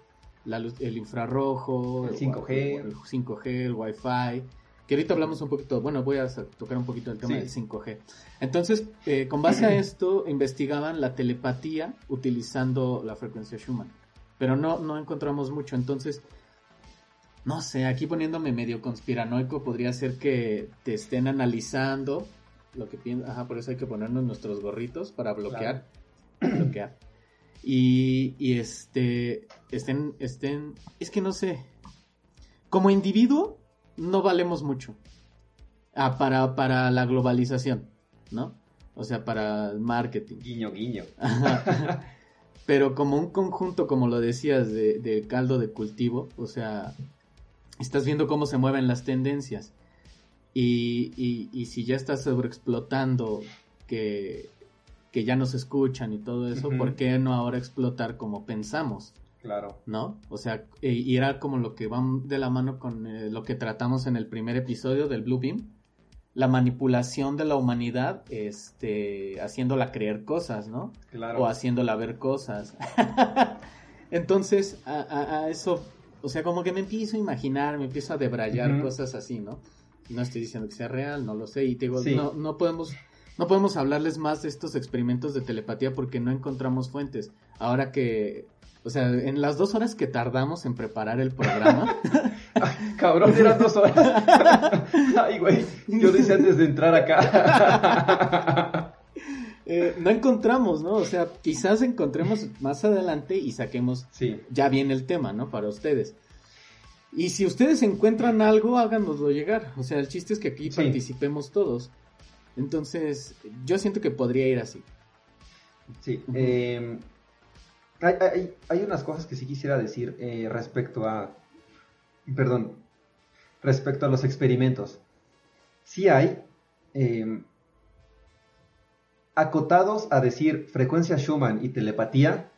la luz, el infrarrojo, El 5G. el 5G, el Wi-Fi. Que ahorita hablamos un poquito, bueno, voy a tocar un poquito el tema Sí. del 5G. Entonces, eh, con base a esto, investigaban la telepatía utilizando la frecuencia Schumann. Pero no, no encontramos mucho. Entonces, no sé, aquí poniéndome medio conspiranoico, podría ser que te estén analizando lo que piensas. Ajá, por eso hay que ponernos nuestros gorritos para bloquear. Bloquear. Y, y este, estén, estén, es que no sé. Como individuo, no valemos mucho. Ah, para, para la globalización, ¿no? O sea, para el marketing. Guiño, guiño. Pero como un conjunto, como lo decías, de, de caldo de cultivo, o sea, estás viendo cómo se mueven las tendencias. Y, y, y si ya estás sobreexplotando que, que ya nos escuchan y todo eso, Ujú. ¿por qué no ahora explotar como pensamos? Claro. ¿No? O sea, e- y era como lo que va de la mano con eh, lo que tratamos en el primer episodio del Blue Beam, la manipulación de la humanidad, este, haciéndola creer cosas, ¿no? Claro. o haciéndola ver cosas. Entonces, a, a- a eso, o sea, como que me empiezo a imaginar, me empiezo a debrayar cosas así, ¿no? No estoy diciendo que sea real, no lo sé, y te digo, Sí. no, no podemos, no podemos hablarles más de estos experimentos de telepatía porque no encontramos fuentes. Ahora que, o sea, en las dos horas que tardamos en preparar el programa, Cabrón, eran dos horas. Ay, güey. Yo decía antes de entrar acá. eh, no encontramos, ¿no? O sea, quizás encontremos más adelante y saquemos Sí. ya viene el tema, ¿no? Para ustedes. Y si ustedes encuentran algo, háganoslo llegar. O sea, el chiste es que aquí Sí. participemos todos. Entonces, yo siento que podría ir así. Sí. Eh, hay, unas cosas que sí quisiera decir eh, respecto a. Perdón. Respecto a los experimentos. Sí hay. eh, acotados a decir frecuencia Schumann y telepatía.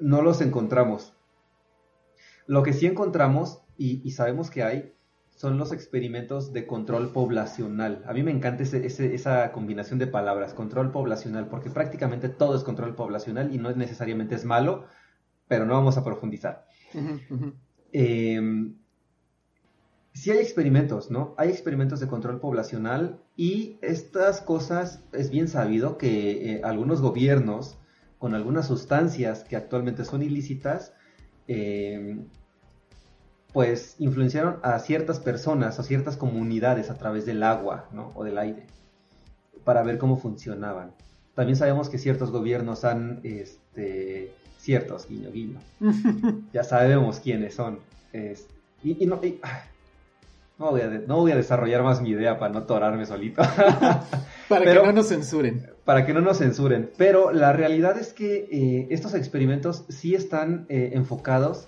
No los encontramos. Lo que sí encontramos, y sabemos que hay, son los experimentos de control poblacional. A mí me encanta ese- ese- esa combinación de palabras, control poblacional, porque prácticamente todo es control poblacional y no es necesariamente es malo, pero no vamos a profundizar. Eh, sí hay experimentos, ¿no? Hay experimentos de control poblacional y estas cosas es bien sabido que eh, algunos gobiernos con algunas sustancias que actualmente son ilícitas, eh, pues influenciaron a ciertas personas o ciertas comunidades a través del agua, ¿no? O del aire, para ver cómo funcionaban. También sabemos que ciertos gobiernos han, este, ciertos, guiño, guiño, ya sabemos quiénes son. Es- y, y no, y- no, voy a de- no voy a desarrollar más mi idea para no atorarme solito, Para Pero- que no nos censuren. para que no nos censuren. Pero la realidad es que eh, estos experimentos sí están eh, enfocados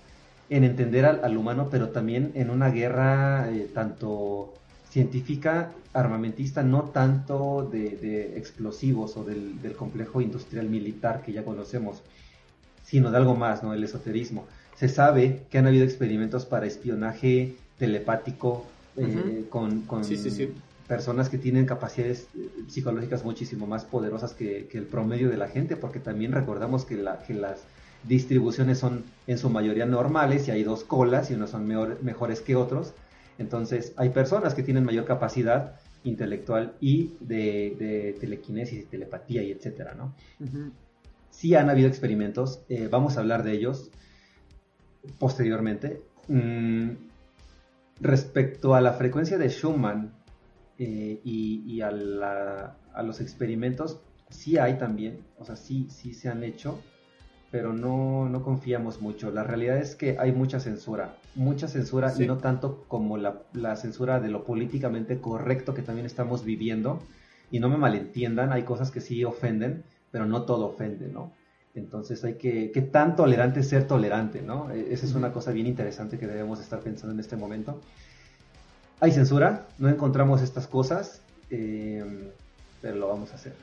en entender al, al humano, pero también en una guerra eh, tanto científica, armamentista, no tanto de, de explosivos o del, del complejo industrial militar que ya conocemos, sino de algo más, ¿no? El esoterismo. Se sabe que han habido experimentos para espionaje telepático eh, con, con Sí, sí, sí. personas que tienen capacidades eh, psicológicas muchísimo más poderosas que, que el promedio de la gente, porque también recordamos que, la, que las distribuciones son en su mayoría normales y hay dos colas y unos son mejor- mejores que otros. Entonces hay personas que tienen mayor capacidad intelectual y de, de telequinesis y telepatía y etcétera, ¿no? Sí han habido experimentos, eh, vamos a hablar de ellos posteriormente. Mm, respecto a la frecuencia de Schumann, eh, y, a, los experimentos sí hay también, o sea, sí, sí se han hecho, pero no, no confiamos mucho. La realidad es que hay mucha censura, mucha censura y no tanto como la, la, censura de lo políticamente correcto que también estamos viviendo. Y no me malentiendan, hay cosas que sí ofenden, pero no todo ofende, ¿no? Entonces hay que, ¿qué tan tolerante ser tolerante, ¿no? E, esa es una cosa bien interesante que debemos estar pensando en este momento. Hay censura, no encontramos estas cosas, eh, pero lo vamos a hacer.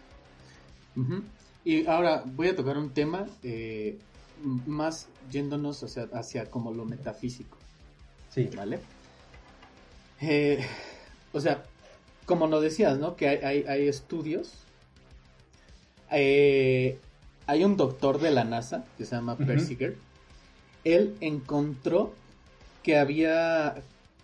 Y ahora voy a tocar un tema eh, más yéndonos hacia, hacia como lo metafísico. Sí. ¿Vale? Eh, o sea, como nos decías, ¿no? Que hay, hay, estudios. hay un doctor de la NASA que se llama Persiger. Él encontró que había,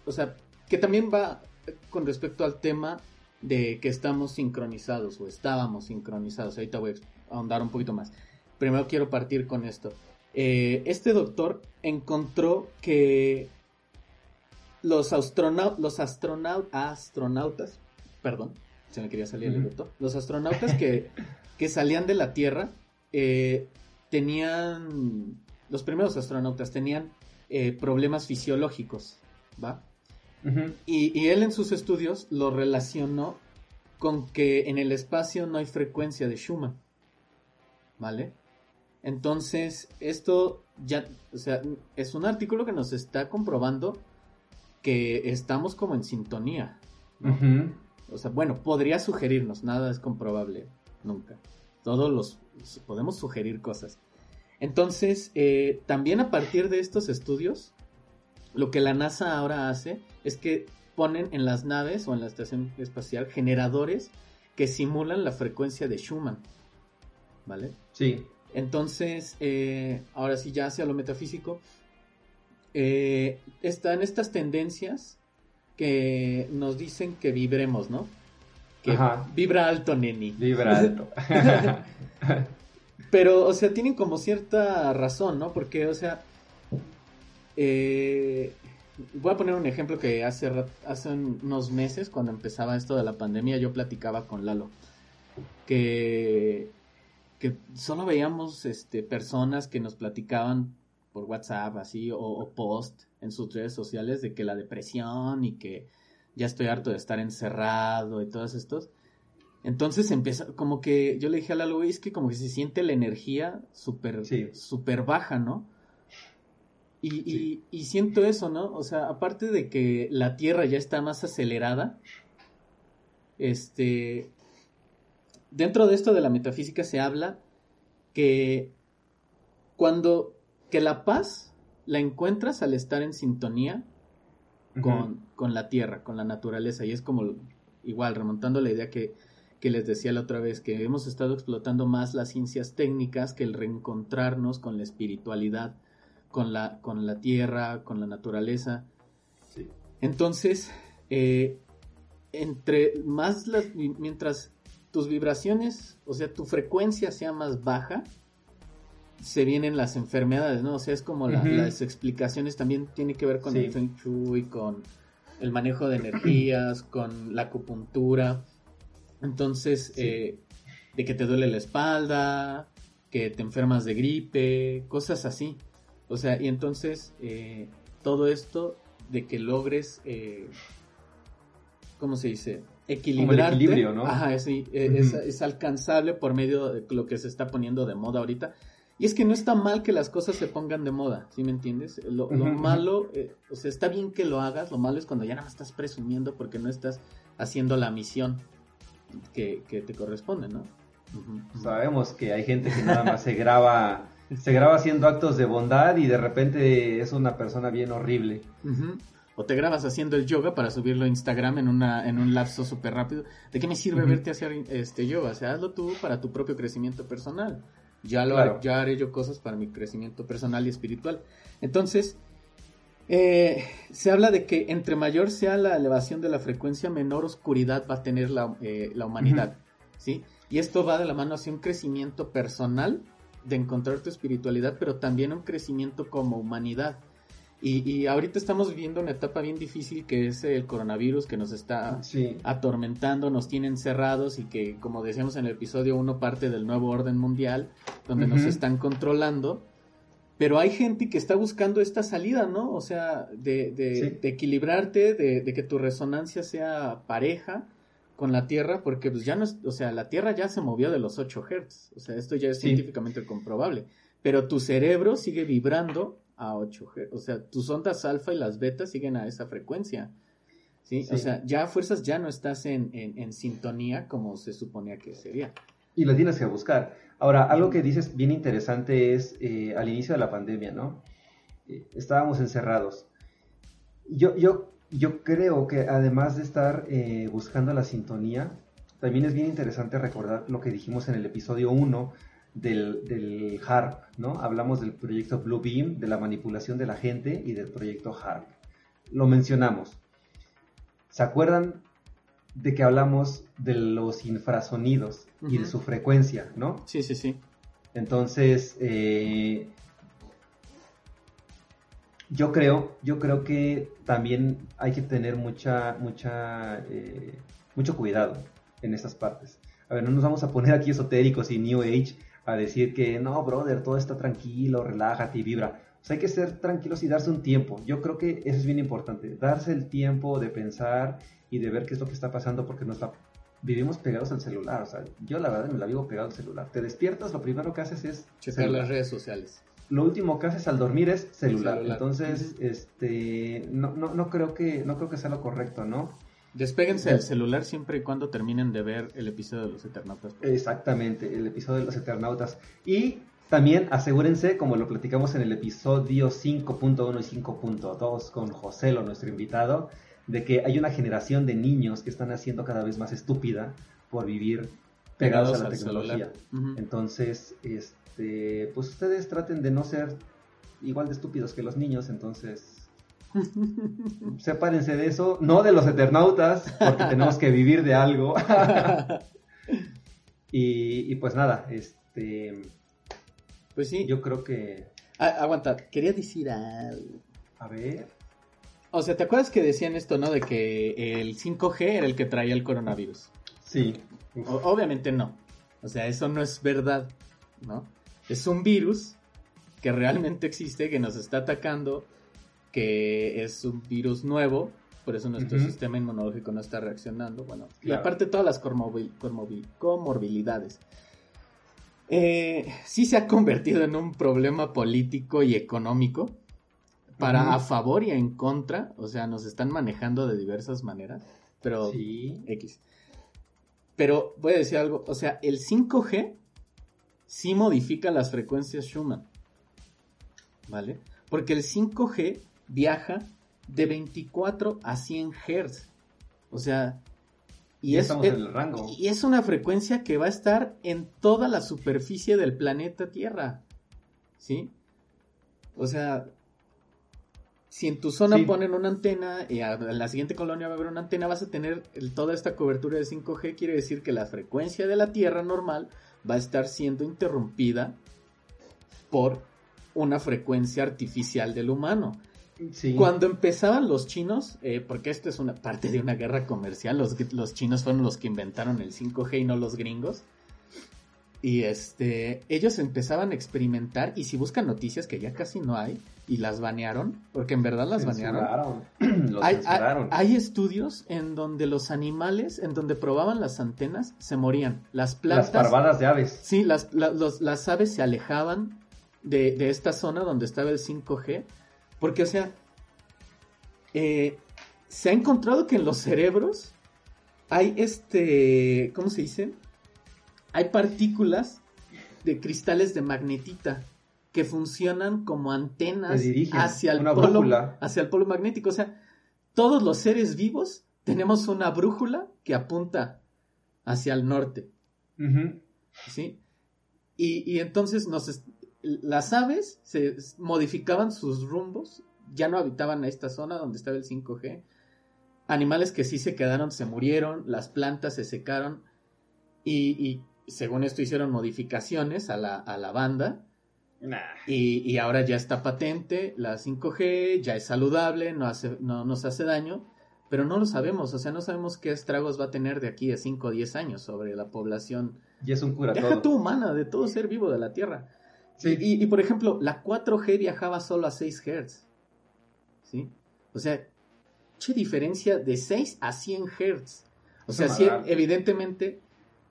o sea, que también va con respecto al tema de que estamos sincronizados o estábamos sincronizados. Ahorita voy a ahondar un poquito más. Primero quiero partir con esto. Eh, este doctor encontró que los, los astronautas, perdón, se me quería salir el doctor, los astronautas que, que salían de la Tierra eh, tenían, los primeros astronautas tenían eh, problemas fisiológicos, ¿va? y, él en sus estudios lo relacionó con que en el espacio no hay frecuencia de Schumann. ¿Vale? Entonces, esto ya, o sea, es un artículo que nos está comprobando que estamos como en sintonía. O sea, bueno, podría sugerirnos, nada es comprobable, nunca. Todos los, podemos sugerir cosas. Entonces, eh, también a partir de estos estudios, lo que la NASA ahora hace es que ponen en las naves o en la estación espacial generadores que simulan la frecuencia de Schumann. ¿Vale? Sí. Entonces, eh, ahora sí, ya hacia lo metafísico, eh, están estas tendencias que nos dicen que vibremos, ¿no? Que vibra alto, neni. Vibra alto. Pero, o sea, tienen como cierta razón, ¿no? Porque, o sea, eh, voy a poner un ejemplo que hace, hace unos meses, cuando empezaba esto de la pandemia, yo platicaba con Lalo. Que, que solo veíamos este, personas que nos platicaban por WhatsApp, así, o, post en sus redes sociales de que la depresión y que ya estoy harto de estar encerrado y todos estos. Entonces empieza, como que yo le dije a Lalo, es que como que se siente la energía súper super baja, ¿no? Y, y, siento eso, ¿no? O sea, aparte de que la Tierra ya está más acelerada, este, dentro de esto de la metafísica se habla que cuando, que la paz la encuentras al estar en sintonía con, con, la Tierra, con la naturaleza, y es como, igual, remontando la idea que, que les decía la otra vez, que hemos estado explotando más las ciencias técnicas que el reencontrarnos con la espiritualidad con la, con la tierra, con la naturaleza. Entonces, eh, entre más las, mientras tus vibraciones, o sea, tu frecuencia sea más baja, se vienen las enfermedades, ¿no? O sea, es como las explicaciones también tiene que ver con el Feng Shui, con el manejo de energías, con la acupuntura. Entonces, eh, de que te duele la espalda, que te enfermas de gripe, cosas así. O sea, y entonces eh, todo esto de que logres, eh, ¿cómo se dice? Equilibrarte. equilibrio, ¿no? Ajá, es, es, alcanzable por medio de lo que se está poniendo de moda ahorita. Y es que no está mal que las cosas se pongan de moda, ¿sí me entiendes? Lo, malo, eh, o sea, está bien que lo hagas, lo malo es cuando ya nada más estás presumiendo porque no estás haciendo la misión que, que te corresponde, ¿no? Sabemos que hay gente que nada más se graba se graba haciendo actos de bondad y de repente es una persona bien horrible. O te grabas haciendo el yoga para subirlo a Instagram en, una, en un lapso súper rápido. ¿De qué me sirve verte hacer este yoga? O sea, hazlo tú para tu propio crecimiento personal. Ya, lo haré, ya haré yo cosas para mi crecimiento personal y espiritual. Entonces, eh, se habla de que entre mayor sea la elevación de la frecuencia, menor oscuridad va a tener la, eh, la humanidad. ¿sí? Y esto va de la mano hacia un crecimiento personal de encontrar tu espiritualidad, pero también un crecimiento como humanidad. Y, ahorita estamos viviendo una etapa bien difícil que es el coronavirus que nos está atormentando, nos tiene encerrados y que, como decíamos en el episodio 1, parte del nuevo orden mundial, donde nos están controlando. Pero hay gente que está buscando esta salida, ¿no? O sea, de, de, equilibrarte, de, de, que tu resonancia sea pareja con la Tierra, porque pues ya no es, o sea, la Tierra ya se movió de los 8 Hz, o sea, esto ya es científicamente comprobable, pero tu cerebro sigue vibrando a 8 Hz, o sea, tus ondas alfa y las betas siguen a esa frecuencia, ¿sí? O sea, ya a fuerzas ya no estás en, en, sintonía como se suponía que sería. Y lo tienes que buscar. Ahora, algo que dices bien interesante es eh, al inicio de la pandemia, ¿no? Eh, estábamos encerrados. Yo, yo yo creo que además de estar eh, buscando la sintonía, también es bien interesante recordar lo que dijimos en el episodio 1 del, del HARP, ¿no? Hablamos del proyecto Blue Beam, de la manipulación de la gente y del proyecto HARP. Lo mencionamos. ¿Se acuerdan de que hablamos de los infrasonidos y de su frecuencia, ¿no? Sí, sí, sí. Entonces, eh, yo creo, yo creo que también hay que tener mucha, mucha, eh, mucho cuidado en estas partes. A ver, no nos vamos a poner aquí esotéricos y New Age a decir que no, brother, todo está tranquilo, relájate y vibra. O sea, hay que ser tranquilos y darse un tiempo. Yo creo que eso es bien importante, darse el tiempo de pensar y de ver qué es lo que está pasando porque no está vivimos pegados al celular. O sea, yo la verdad me la vivo pegado al celular. Te despiertas, lo primero que haces es checar las redes sociales lo último que haces al dormir es celular. Entonces, este, no, no, no, creo que, no creo que sea lo correcto, ¿no? Despéguense del celular siempre y cuando terminen de ver el episodio de los Eternautas. Exactamente, el episodio de los Eternautas. Y también asegúrense, como lo platicamos en el episodio 5.1 y 5.2 con José, lo nuestro invitado, de que hay una generación de niños que están haciendo cada vez más estúpida por vivir pegados, a la tecnología. Entonces, este, pues ustedes traten de no ser igual de estúpidos que los niños, entonces sepárense de eso, no de los eternautas, porque tenemos que vivir de algo. y, pues nada, este... Pues sí. Yo creo que... Ah, aguanta, quería decir algo. A ver. O sea, ¿te acuerdas que decían esto, no? De que el 5G era el que traía el coronavirus. Sí. obviamente no. O sea, eso no es verdad, ¿no? es un virus que realmente existe, que nos está atacando, que es un virus nuevo, por eso nuestro sistema inmunológico no está reaccionando. Bueno, y aparte todas las comorbilidades. Eh, sí se ha convertido en un problema político y económico para a favor y en contra, o sea, nos están manejando de diversas maneras, pero X. Pero voy a decir algo, o sea, el 5G sí modifica las frecuencias Schumann. ¿Vale? Porque el 5G viaja de 24 a 100 Hz. O sea, y, es, y es una frecuencia que va a estar en toda la superficie del planeta Tierra. ¿Sí? O sea, si en tu zona ponen una antena y en la siguiente colonia va a haber una antena, vas a tener toda esta cobertura de 5G. Quiere decir que la frecuencia de la Tierra normal va a estar siendo interrumpida por una frecuencia artificial del humano. Cuando empezaban los chinos, eh, porque esto es una parte de una guerra comercial, los, los chinos fueron los que inventaron el 5G y no los gringos. Y este, ellos empezaban a experimentar, y si buscan noticias que ya casi no hay, y las banearon, porque en verdad las banearon. hay, hay, estudios en donde los animales, en donde probaban las antenas, se morían. Las plantas. Las parvadas de aves. Sí, las, las aves se alejaban de, de, esta zona donde estaba el 5G, porque, o sea, eh, se ha encontrado que en los cerebros hay este, ¿cómo se dice? hay partículas de cristales de magnetita que funcionan como antenas hacia el, polo, hacia el polo magnético. O sea, todos los seres vivos tenemos una brújula que apunta hacia el norte. ¿Sí? Y, entonces las aves se modificaban sus rumbos, ya no habitaban a esta zona donde estaba el 5G. Animales que sí se quedaron se murieron, las plantas se secaron y según esto hicieron modificaciones a la, banda Y, y, ahora ya está patente, la 5G ya es saludable, no, hace, no nos hace daño, pero no lo sabemos, o sea, no sabemos qué estragos va a tener de aquí a 5 o 10 años sobre la población. Y es un cura Deja tú humana, de todo ser vivo de la Tierra. Sí. Y, y, por ejemplo, la 4G viajaba solo a 6 Hz. ¿Sí? O sea, qué diferencia de 6 a 100 Hz. O sea, sí, evidentemente,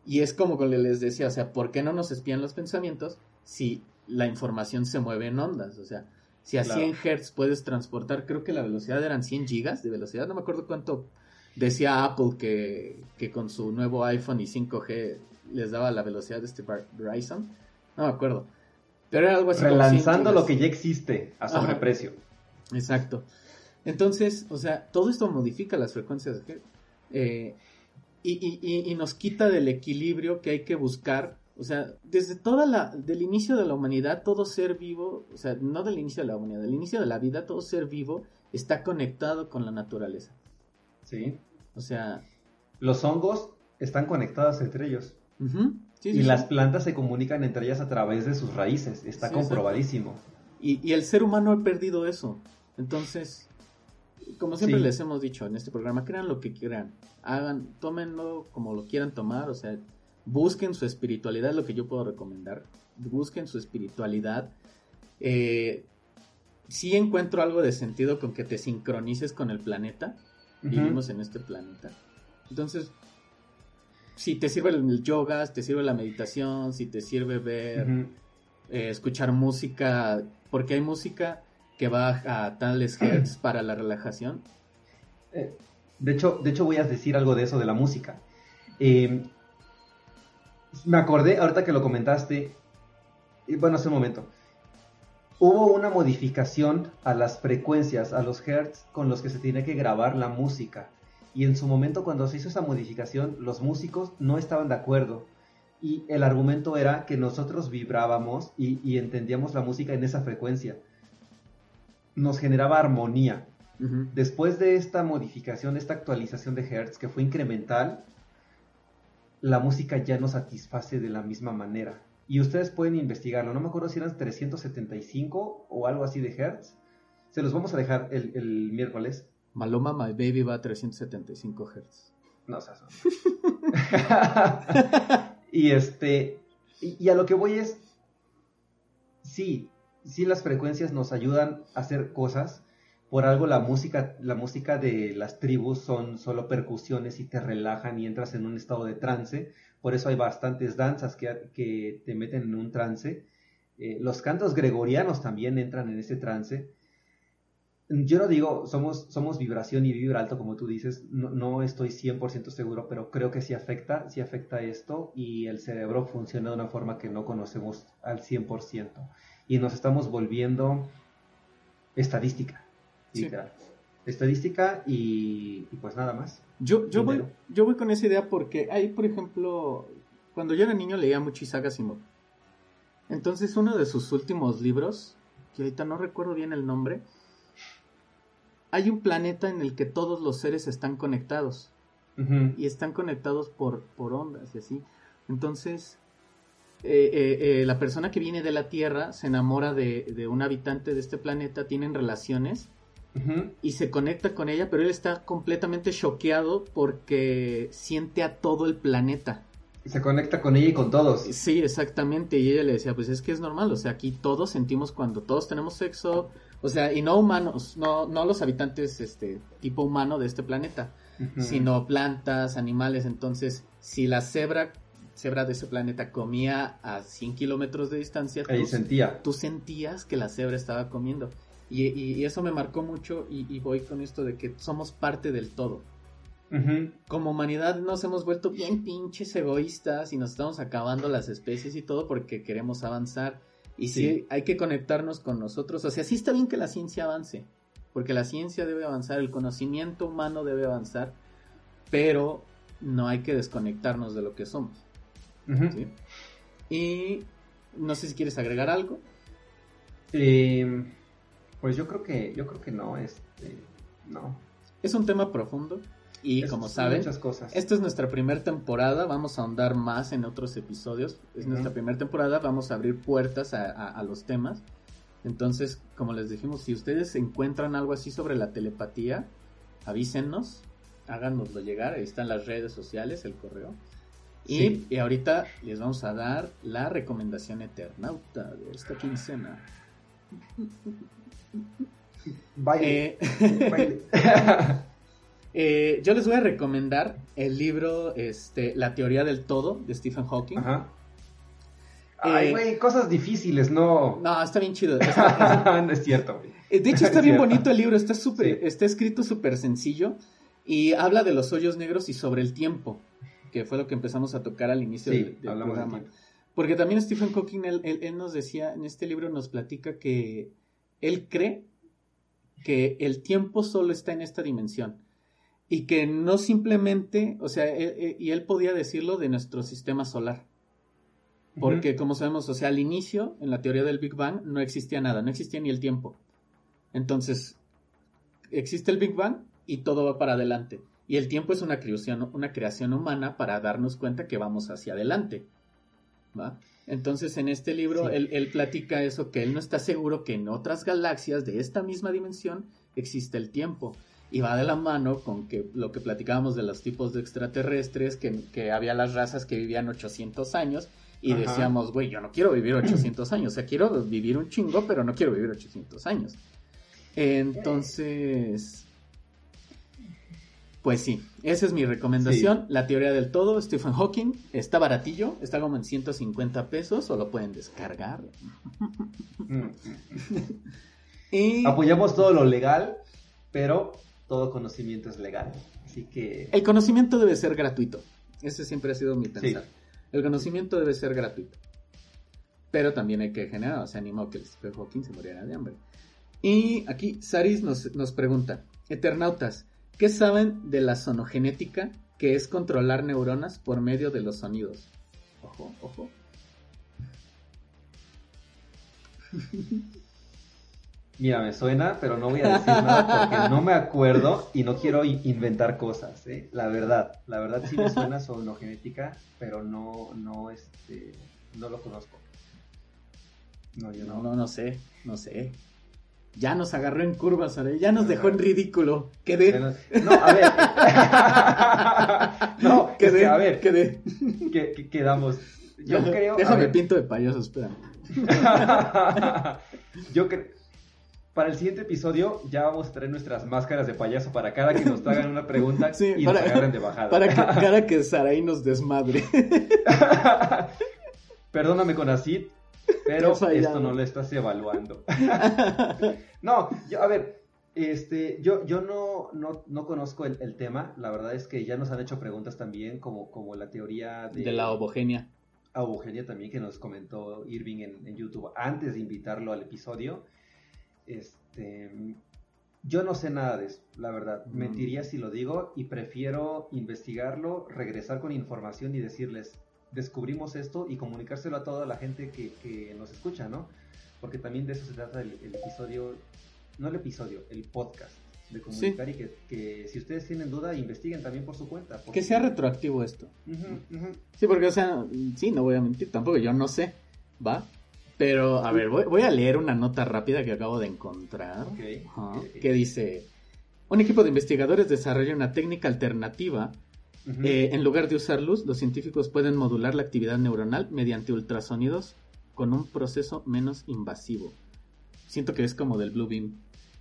y es como les decía, o sea, ¿por qué no nos espían los pensamientos si la información se mueve en ondas? O sea, si a 100 Hz puedes transportar, creo que la velocidad eran 100 gigas de velocidad, no me acuerdo cuánto decía Apple que, que con su nuevo iPhone y 5G les daba la velocidad de este Verizon, no me acuerdo. Pero era algo así. Relanzando lo que ya existe a sobreprecio. Exacto. Entonces, o sea, todo esto modifica las frecuencias eh, y, y, y, nos quita del equilibrio que hay que buscar. O sea, desde toda la, del inicio de la humanidad, todo ser vivo, o sea, no del inicio de la humanidad, del inicio de la vida, todo ser vivo está conectado con la naturaleza. Sí. O sea. Los hongos están conectados entre ellos. Y las plantas se comunican entre ellas a través de sus raíces. Está comprobadísimo. Y, y, el ser humano ha perdido eso. Entonces, como siempre les hemos dicho en este programa, crean lo que quieran, hagan, tómenlo como lo quieran tomar, o sea, busquen su espiritualidad, lo que yo puedo recomendar, busquen su espiritualidad. Eh, sí encuentro algo de sentido con que te sincronices con el planeta, vivimos en este planeta. Entonces, si te sirve el yoga, te sirve la meditación, si te sirve ver, eh, escuchar música, porque hay música que va a tales hertz para la relajación. Eh, de, hecho, de hecho, voy a decir algo de eso, de la música. Eh, me acordé, ahorita que lo comentaste, bueno, hace un momento, hubo una modificación a las frecuencias, a los hertz con los que se tiene que grabar la música. Y en su momento cuando se hizo esa modificación, los músicos no estaban de acuerdo. Y el argumento era que nosotros vibrábamos y, y entendíamos la música en esa frecuencia nos generaba armonía. Después de esta modificación, esta actualización de Hertz, que fue incremental, la música ya no satisface de la misma manera. Y ustedes pueden investigarlo. No me acuerdo si eran 375 o algo así de Hertz. Se los vamos a dejar el, miércoles. Maloma My Baby va a 375 Hz. No, o sea, y este. y, a lo que voy es. Sí, sí las frecuencias nos ayudan a hacer cosas. Por algo la música, la música de las tribus son solo percusiones y te relajan y entras en un estado de trance. Por eso hay bastantes danzas que, te meten en un trance. Eh, los cantos gregorianos también entran en ese trance. Yo no digo, somos, somos vibración y vibra alto, como tú dices, no, no estoy 100% seguro, pero creo que sí afecta, sí afecta esto y el cerebro funciona de una forma que no conocemos al 100% y nos estamos volviendo estadística, Estadística y, pues nada más. Yo, yo, voy, yo voy con esa idea porque hay, por ejemplo, cuando yo era niño leía mucho Isaac Asimov. Entonces uno de sus últimos libros, que ahorita no recuerdo bien el nombre, hay un planeta en el que todos los seres están conectados. Y están conectados por, por ondas y así. Entonces, eh, eh, eh, la persona que viene de la Tierra se enamora de, un habitante de este planeta, tienen relaciones y se conecta con ella, pero él está completamente choqueado porque siente a todo el planeta. Se conecta con ella y con todos. Sí, exactamente. Y ella le decía, pues es que es normal, o sea, aquí todos sentimos cuando todos tenemos sexo, o sea, y no humanos, no, no los habitantes este tipo humano de este planeta, sino plantas, animales. Entonces, si la cebra cebra de ese planeta comía a 100 kilómetros de distancia, tú, sentía. tú sentías que la cebra estaba comiendo. Y, eso me marcó mucho y, voy con esto de que somos parte del todo. Como humanidad nos hemos vuelto bien pinches egoístas y nos estamos acabando las especies y todo porque queremos avanzar. Y sí. hay que conectarnos con nosotros. O sea, sí está bien que la ciencia avance, porque la ciencia debe avanzar, el conocimiento humano debe avanzar, pero no hay que desconectarnos de lo que somos. Y no sé si quieres agregar algo. Em, pues yo creo que, yo creo que no, este, no. Es un tema profundo. Y Es- como saben, muchas cosas. esta es nuestra primera temporada, vamos a ahondar más en otros episodios. Es Ujú. nuestra primera temporada, vamos a abrir puertas a, a- a los temas. Entonces, como les dijimos, si ustedes encuentran algo así sobre la telepatía, avísennos, háganoslo llegar, ahí están las redes sociales, el correo. Y, Sí. y ahorita les vamos a dar la recomendación eternauta de esta quincena. Baile. Eh, baile. eh, yo les voy a recomendar el libro este, La teoría del todo de Stephen Hawking. Ajá. Ay, Eh, güey, cosas difíciles, no. No, está bien chido. Está- no es cierto, güey. Eh, De hecho, está Es bien cierto. bonito el libro, está súper, Sí. está escrito súper sencillo y habla de los hoyos negros y sobre el tiempo, que fue lo que empezamos a tocar al inicio Sí, del, programa. Porque también Stephen Hawking, él, él- él nos decía, en este libro nos platica que él cree que el tiempo solo está en esta dimensión y que no simplemente, o sea, él- él- y él podía decirlo de nuestro sistema solar. Porque, como sabemos, o sea, al inicio, en la teoría del Big Bang, no existía nada, no existía ni el tiempo. Entonces, existe el Big Bang y todo va para adelante. Y el tiempo es una creación, una creación humana para darnos cuenta que vamos hacia adelante. ¿va? Entonces, en este libro, Sí. él, él platica eso, que él no está seguro que en otras galaxias de esta misma dimensión existe el tiempo. Y va de la mano con que lo que platicábamos de los tipos de extraterrestres, que, que había las razas que vivían 800 años, y Ajá. decíamos, güey, yo no quiero vivir 800 años, o sea, quiero vivir un chingo, pero no quiero vivir 800 años. Entonces, pues sí, esa es mi recomendación, la teoría del todo, Stephen Hawking, está baratillo, está como en 150 pesos, o lo pueden descargar. Mm. Y Apoyamos todo lo legal, pero todo conocimiento es legal. Así que. el conocimiento debe ser gratuito, ese siempre ha sido mi pensar. Sí. El conocimiento debe ser gratuito. Pero también hay que generar, o sea, animó que el Stephen Hawking se muriera de hambre. Y aquí Saris nos, nos pregunta, Eternautas, ¿qué saben de la sonogenética, que es controlar neuronas por medio de los sonidos? Ojo, ojo. Mira, me suena, pero no voy a decir nada porque no me acuerdo y no quiero inventar cosas, ¿eh? La verdad, la verdad sí me suena sonogenética, pero no, no, este, no lo conozco. No, yo No, no. no, no sé, no sé. Ya nos agarró en curvas, Saray, ya nos dejó en ridículo. Quedé, Bueno, No, a ver. no, es quedé, que, a ver, quedé. que, que- quedamos. Yo creo. Déjame pinto de payaso, espera. Yo creo. Para el siguiente episodio ya vamos a traer nuestras máscaras de payaso para cada que nos hagan una pregunta Sí, y para- nos agarren de bajada. Para que, para que Sarai nos desmadre. Perdóname con Acid, pero esto no lo estás evaluando. no, yo, a ver, este, yo, yo no, no, no conozco el, el tema. La verdad es que ya nos han hecho preguntas también, como, como la teoría de, De la obogenia. a Eugenia también que nos comentó Irving en, en YouTube antes de invitarlo al episodio. Este, yo no sé nada de eso, la verdad. Mm. Mentiría si lo digo y prefiero investigarlo, regresar con información y decirles, descubrimos esto y comunicárselo a toda la gente que, que nos escucha, ¿no? Porque también de eso se trata el, el episodio, no el episodio, el podcast. De comunicar y que, que si ustedes tienen duda, investiguen también por su cuenta. porque- Que sea retroactivo esto. Sí, porque, o sea, sí, no voy a mentir, tampoco yo no sé, ¿va? Pero, a ver, voy, voy a leer una nota rápida que acabo de encontrar. Ok, Ajá, ok, ok. Que dice, un equipo de investigadores desarrolla una técnica alternativa. Eh, en lugar de usar luz, los científicos pueden modular la actividad neuronal mediante ultrasonidos con un proceso menos invasivo. Siento que es como del Blue Beam,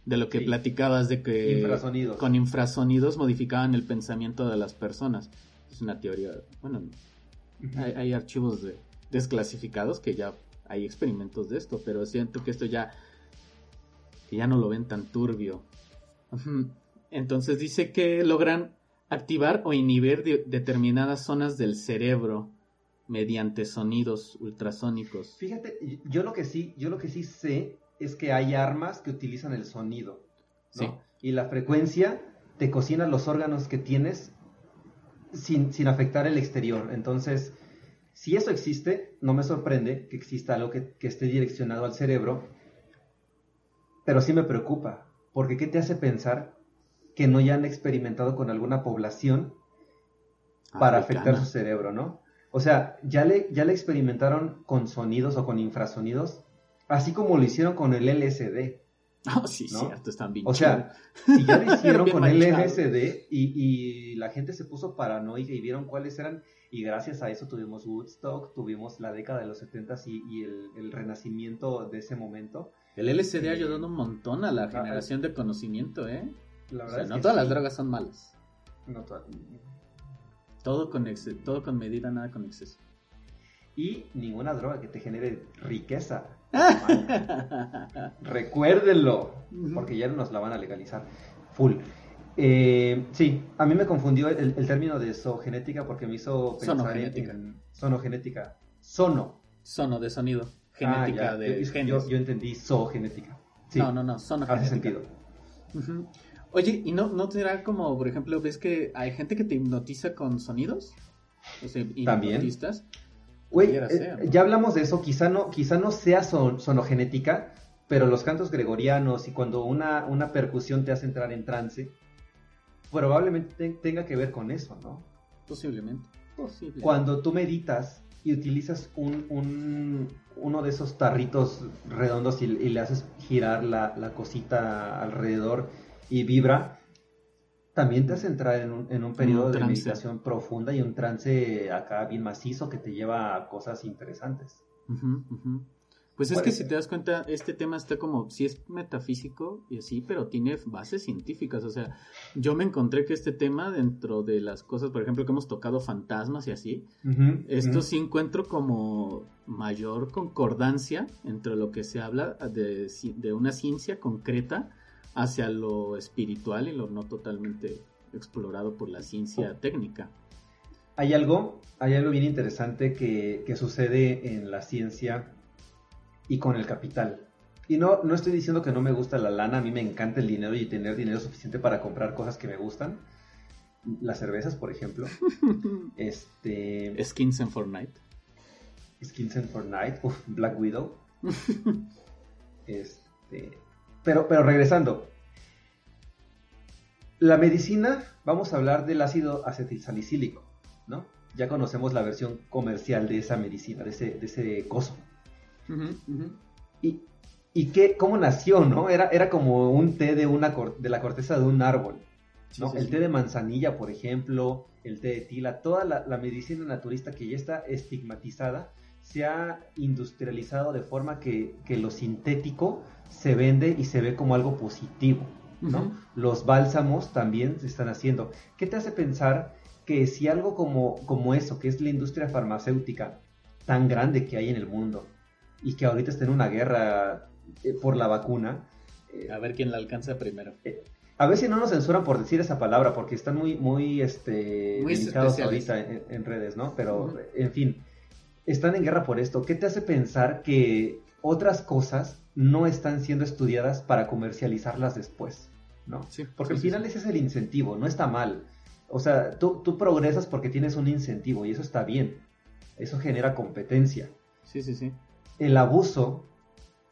de lo que Sí. platicabas de que Infrasonidos. con infrasonidos modificaban el pensamiento de las personas. Es una teoría, bueno, hay, hay archivos de, desclasificados que ya hay experimentos de esto, pero siento que esto ya que ya no lo ven tan turbio. Entonces dice que logran activar o inhibir de- determinadas zonas del cerebro mediante sonidos ultrasónicos. Fíjate, yo lo que sí, yo lo que sí sé es que hay armas que utilizan el sonido, ¿no? Sí. Y la frecuencia te cocina los órganos que tienes sin, sin afectar el exterior. Entonces, si eso existe, no me sorprende que exista algo que, que esté direccionado al cerebro, pero sí me preocupa, porque ¿qué te hace pensar que no hayan experimentado con alguna población para afectar su cerebro, ¿no? O sea, ya le, ya le experimentaron con sonidos o con infrasonidos, así como lo hicieron con el LSD. Oh, sí, cierto, están bien. O sea, si ya lo hicieron con el LSD y, y, la gente se puso paranoica y vieron cuáles eran, y gracias a eso tuvimos Woodstock, tuvimos la década de los 70 y, y el, el, renacimiento de ese momento. El LSD ha ayudado un montón a la generación de conocimiento, ¿eh? La verdad o sea, no todas las drogas son malas. No todas. Todo con, todo con medida, nada con exceso. Y ninguna droga que te genere riqueza. Recuérdenlo, porque ya nos la van a legalizar. Full. Eh, sí, a mí me confundió el, término de zoogenética porque me hizo pensar en sonogenética. Sono. Sono de sonido. Genética ah, de yo, yo, entendí zoogenética. No, no, no, sonogenética. Hace sentido. Oye, ¿y no, no tendrá como, por ejemplo, ves que hay gente que te hipnotiza con sonidos? O sea, hipnotistas. Güey, eh, ya hablamos de eso, quizá no, quizá no sea sonogenética, pero los cantos gregorianos y cuando una, una percusión te hace entrar en trance, probablemente tenga que ver con eso, ¿no? Posiblemente. Posiblemente. Cuando tú meditas y utilizas un, un, uno de esos tarritos redondos y, le haces girar la, la, cosita alrededor y vibra, también te hace entrar en un, en un periodo de meditación profunda y un trance acá bien macizo que te lleva a cosas interesantes. Pues es que si te das cuenta, este tema está como, sí es metafísico y así, pero tiene bases científicas. O sea, yo me encontré que este tema, dentro de las cosas, por ejemplo, que hemos tocado fantasmas y así, esto sí encuentro como mayor concordancia entre lo que se habla de, de una ciencia concreta hacia lo espiritual y lo no totalmente explorado por la ciencia técnica. Hay algo, hay algo bien interesante que, sucede en la ciencia y con el capital. Y no, no estoy diciendo que no me gusta la lana, a mí me encanta el dinero y tener dinero suficiente para comprar cosas que me gustan. Las cervezas, por ejemplo. este... Skins en Fortnite. Skins en Fortnite. Uf, Black Widow. este... Pero, pero regresando. La medicina, vamos a hablar del ácido acetilsalicílico, ¿no? Ya conocemos la versión comercial de esa medicina, de ese, de ese coso. Y, y qué, cómo nació, ¿no? Era, era como un té de, una, de la corteza de un árbol. ¿no? el té de manzanilla, por ejemplo, el té de tila, toda la, la, medicina naturista que ya está estigmatizada, se ha industrializado de forma que, que lo sintético se vende y se ve como algo positivo, ¿no? Los bálsamos también se están haciendo. ¿Qué te hace pensar que si algo como, como eso, que es la industria farmacéutica tan grande que hay en el mundo y que ahorita está en una guerra eh, por la vacuna... Eh, a ver quién la alcanza primero. Eh, a ver si no nos censuran por decir esa palabra, porque están muy, muy, este, delicados ahorita en, redes, ¿no? Pero, en fin, están en guerra por esto. ¿Qué te hace pensar que otras cosas no están siendo estudiadas para comercializarlas después, ¿no? porque al final ese es el incentivo, no está mal. O sea, tú, tú, progresas porque tienes un incentivo y eso está bien. Eso genera competencia. Sí, sí, sí. El abuso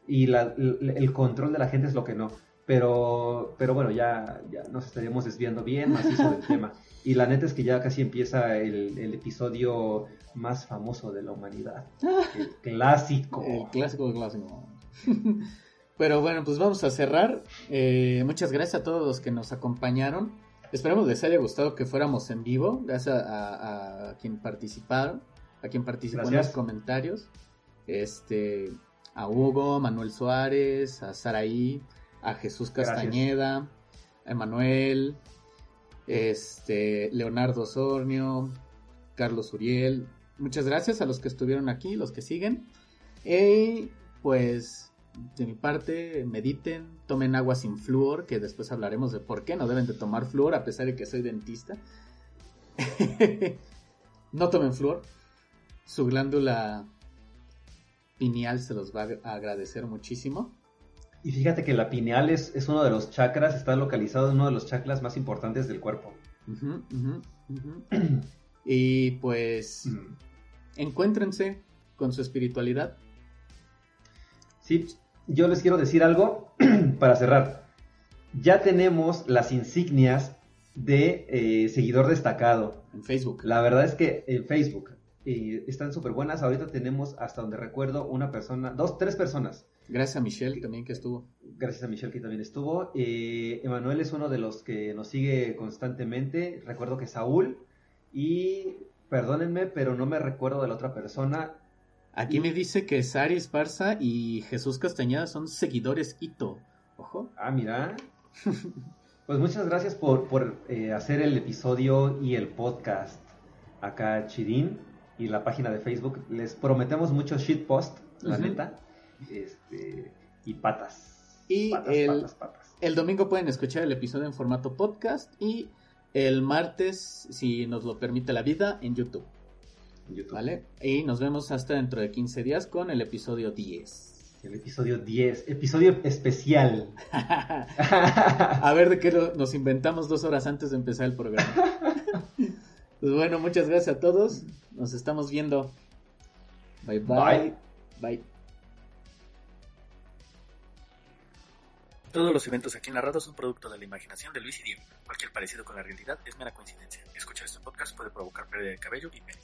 y la, el control de la gente es lo que no. Pero, pero bueno, ya, ya nos estaríamos desviando bien macizo del tema. Y la neta es que ya casi empieza el, el episodio más famoso de la humanidad. El clásico. El clásico clásico. Pero bueno, pues vamos a cerrar. Eh, muchas gracias a todos los que nos acompañaron. Esperamos les haya gustado que fuéramos en vivo. Gracias a, quien participaron, a quien participó en los comentarios. Este, a Hugo, Manuel Suárez, a Saraí, a Jesús Castañeda, a Emanuel, este, Leonardo Sornio, Carlos Uriel. Muchas gracias a los que estuvieron aquí, los que siguen. Y pues de mi parte, mediten, tomen agua sin flúor, que después hablaremos de por qué no deben de tomar flúor a pesar de que soy dentista. no tomen flúor. Su glándula pineal se los va a agradecer muchísimo. Y fíjate que la pineal es, es uno de los chakras, está localizado en uno de los chakras más importantes del cuerpo. y pues, mm. encuéntrense con su espiritualidad. Sí, yo les quiero decir algo para cerrar. ya tenemos las insignias de eh, seguidor destacado. En Facebook. La verdad es que en Facebook eh, están súper buenas. Ahorita tenemos, hasta donde recuerdo, una persona, dos, tres personas. Gracias a Michelle también que estuvo. Gracias a Michelle que también estuvo. Eh, Emanuel es uno de los que nos sigue constantemente. Recuerdo que Saúl. Y perdónenme, pero no me recuerdo de la otra persona. Aquí me dice que Sari Esparza y Jesús Castañeda son seguidores Ito. Ojo. Ah, mira. pues muchas gracias por, por eh, hacer el episodio y el podcast acá, Chirín, y la página de Facebook. Les prometemos muchos shitpost, la neta. Este, y patas. Y patas, el- patas, patas. El domingo pueden escuchar el episodio en formato podcast y el martes, si nos lo permite la vida, en YouTube. ¿Vale? Y nos vemos hasta dentro de 15 días con el episodio 10. El episodio 10, episodio especial. A ver de qué nos inventamos dos horas antes de empezar el programa. Pues bueno, muchas gracias a todos. Nos estamos viendo. Bye bye. Bye. Todos los eventos aquí narrados son producto de la imaginación de Luis y Diego. Cualquier parecido con la realidad es mera coincidencia. Escuchar este podcast puede provocar pérdida de cabello y pelo.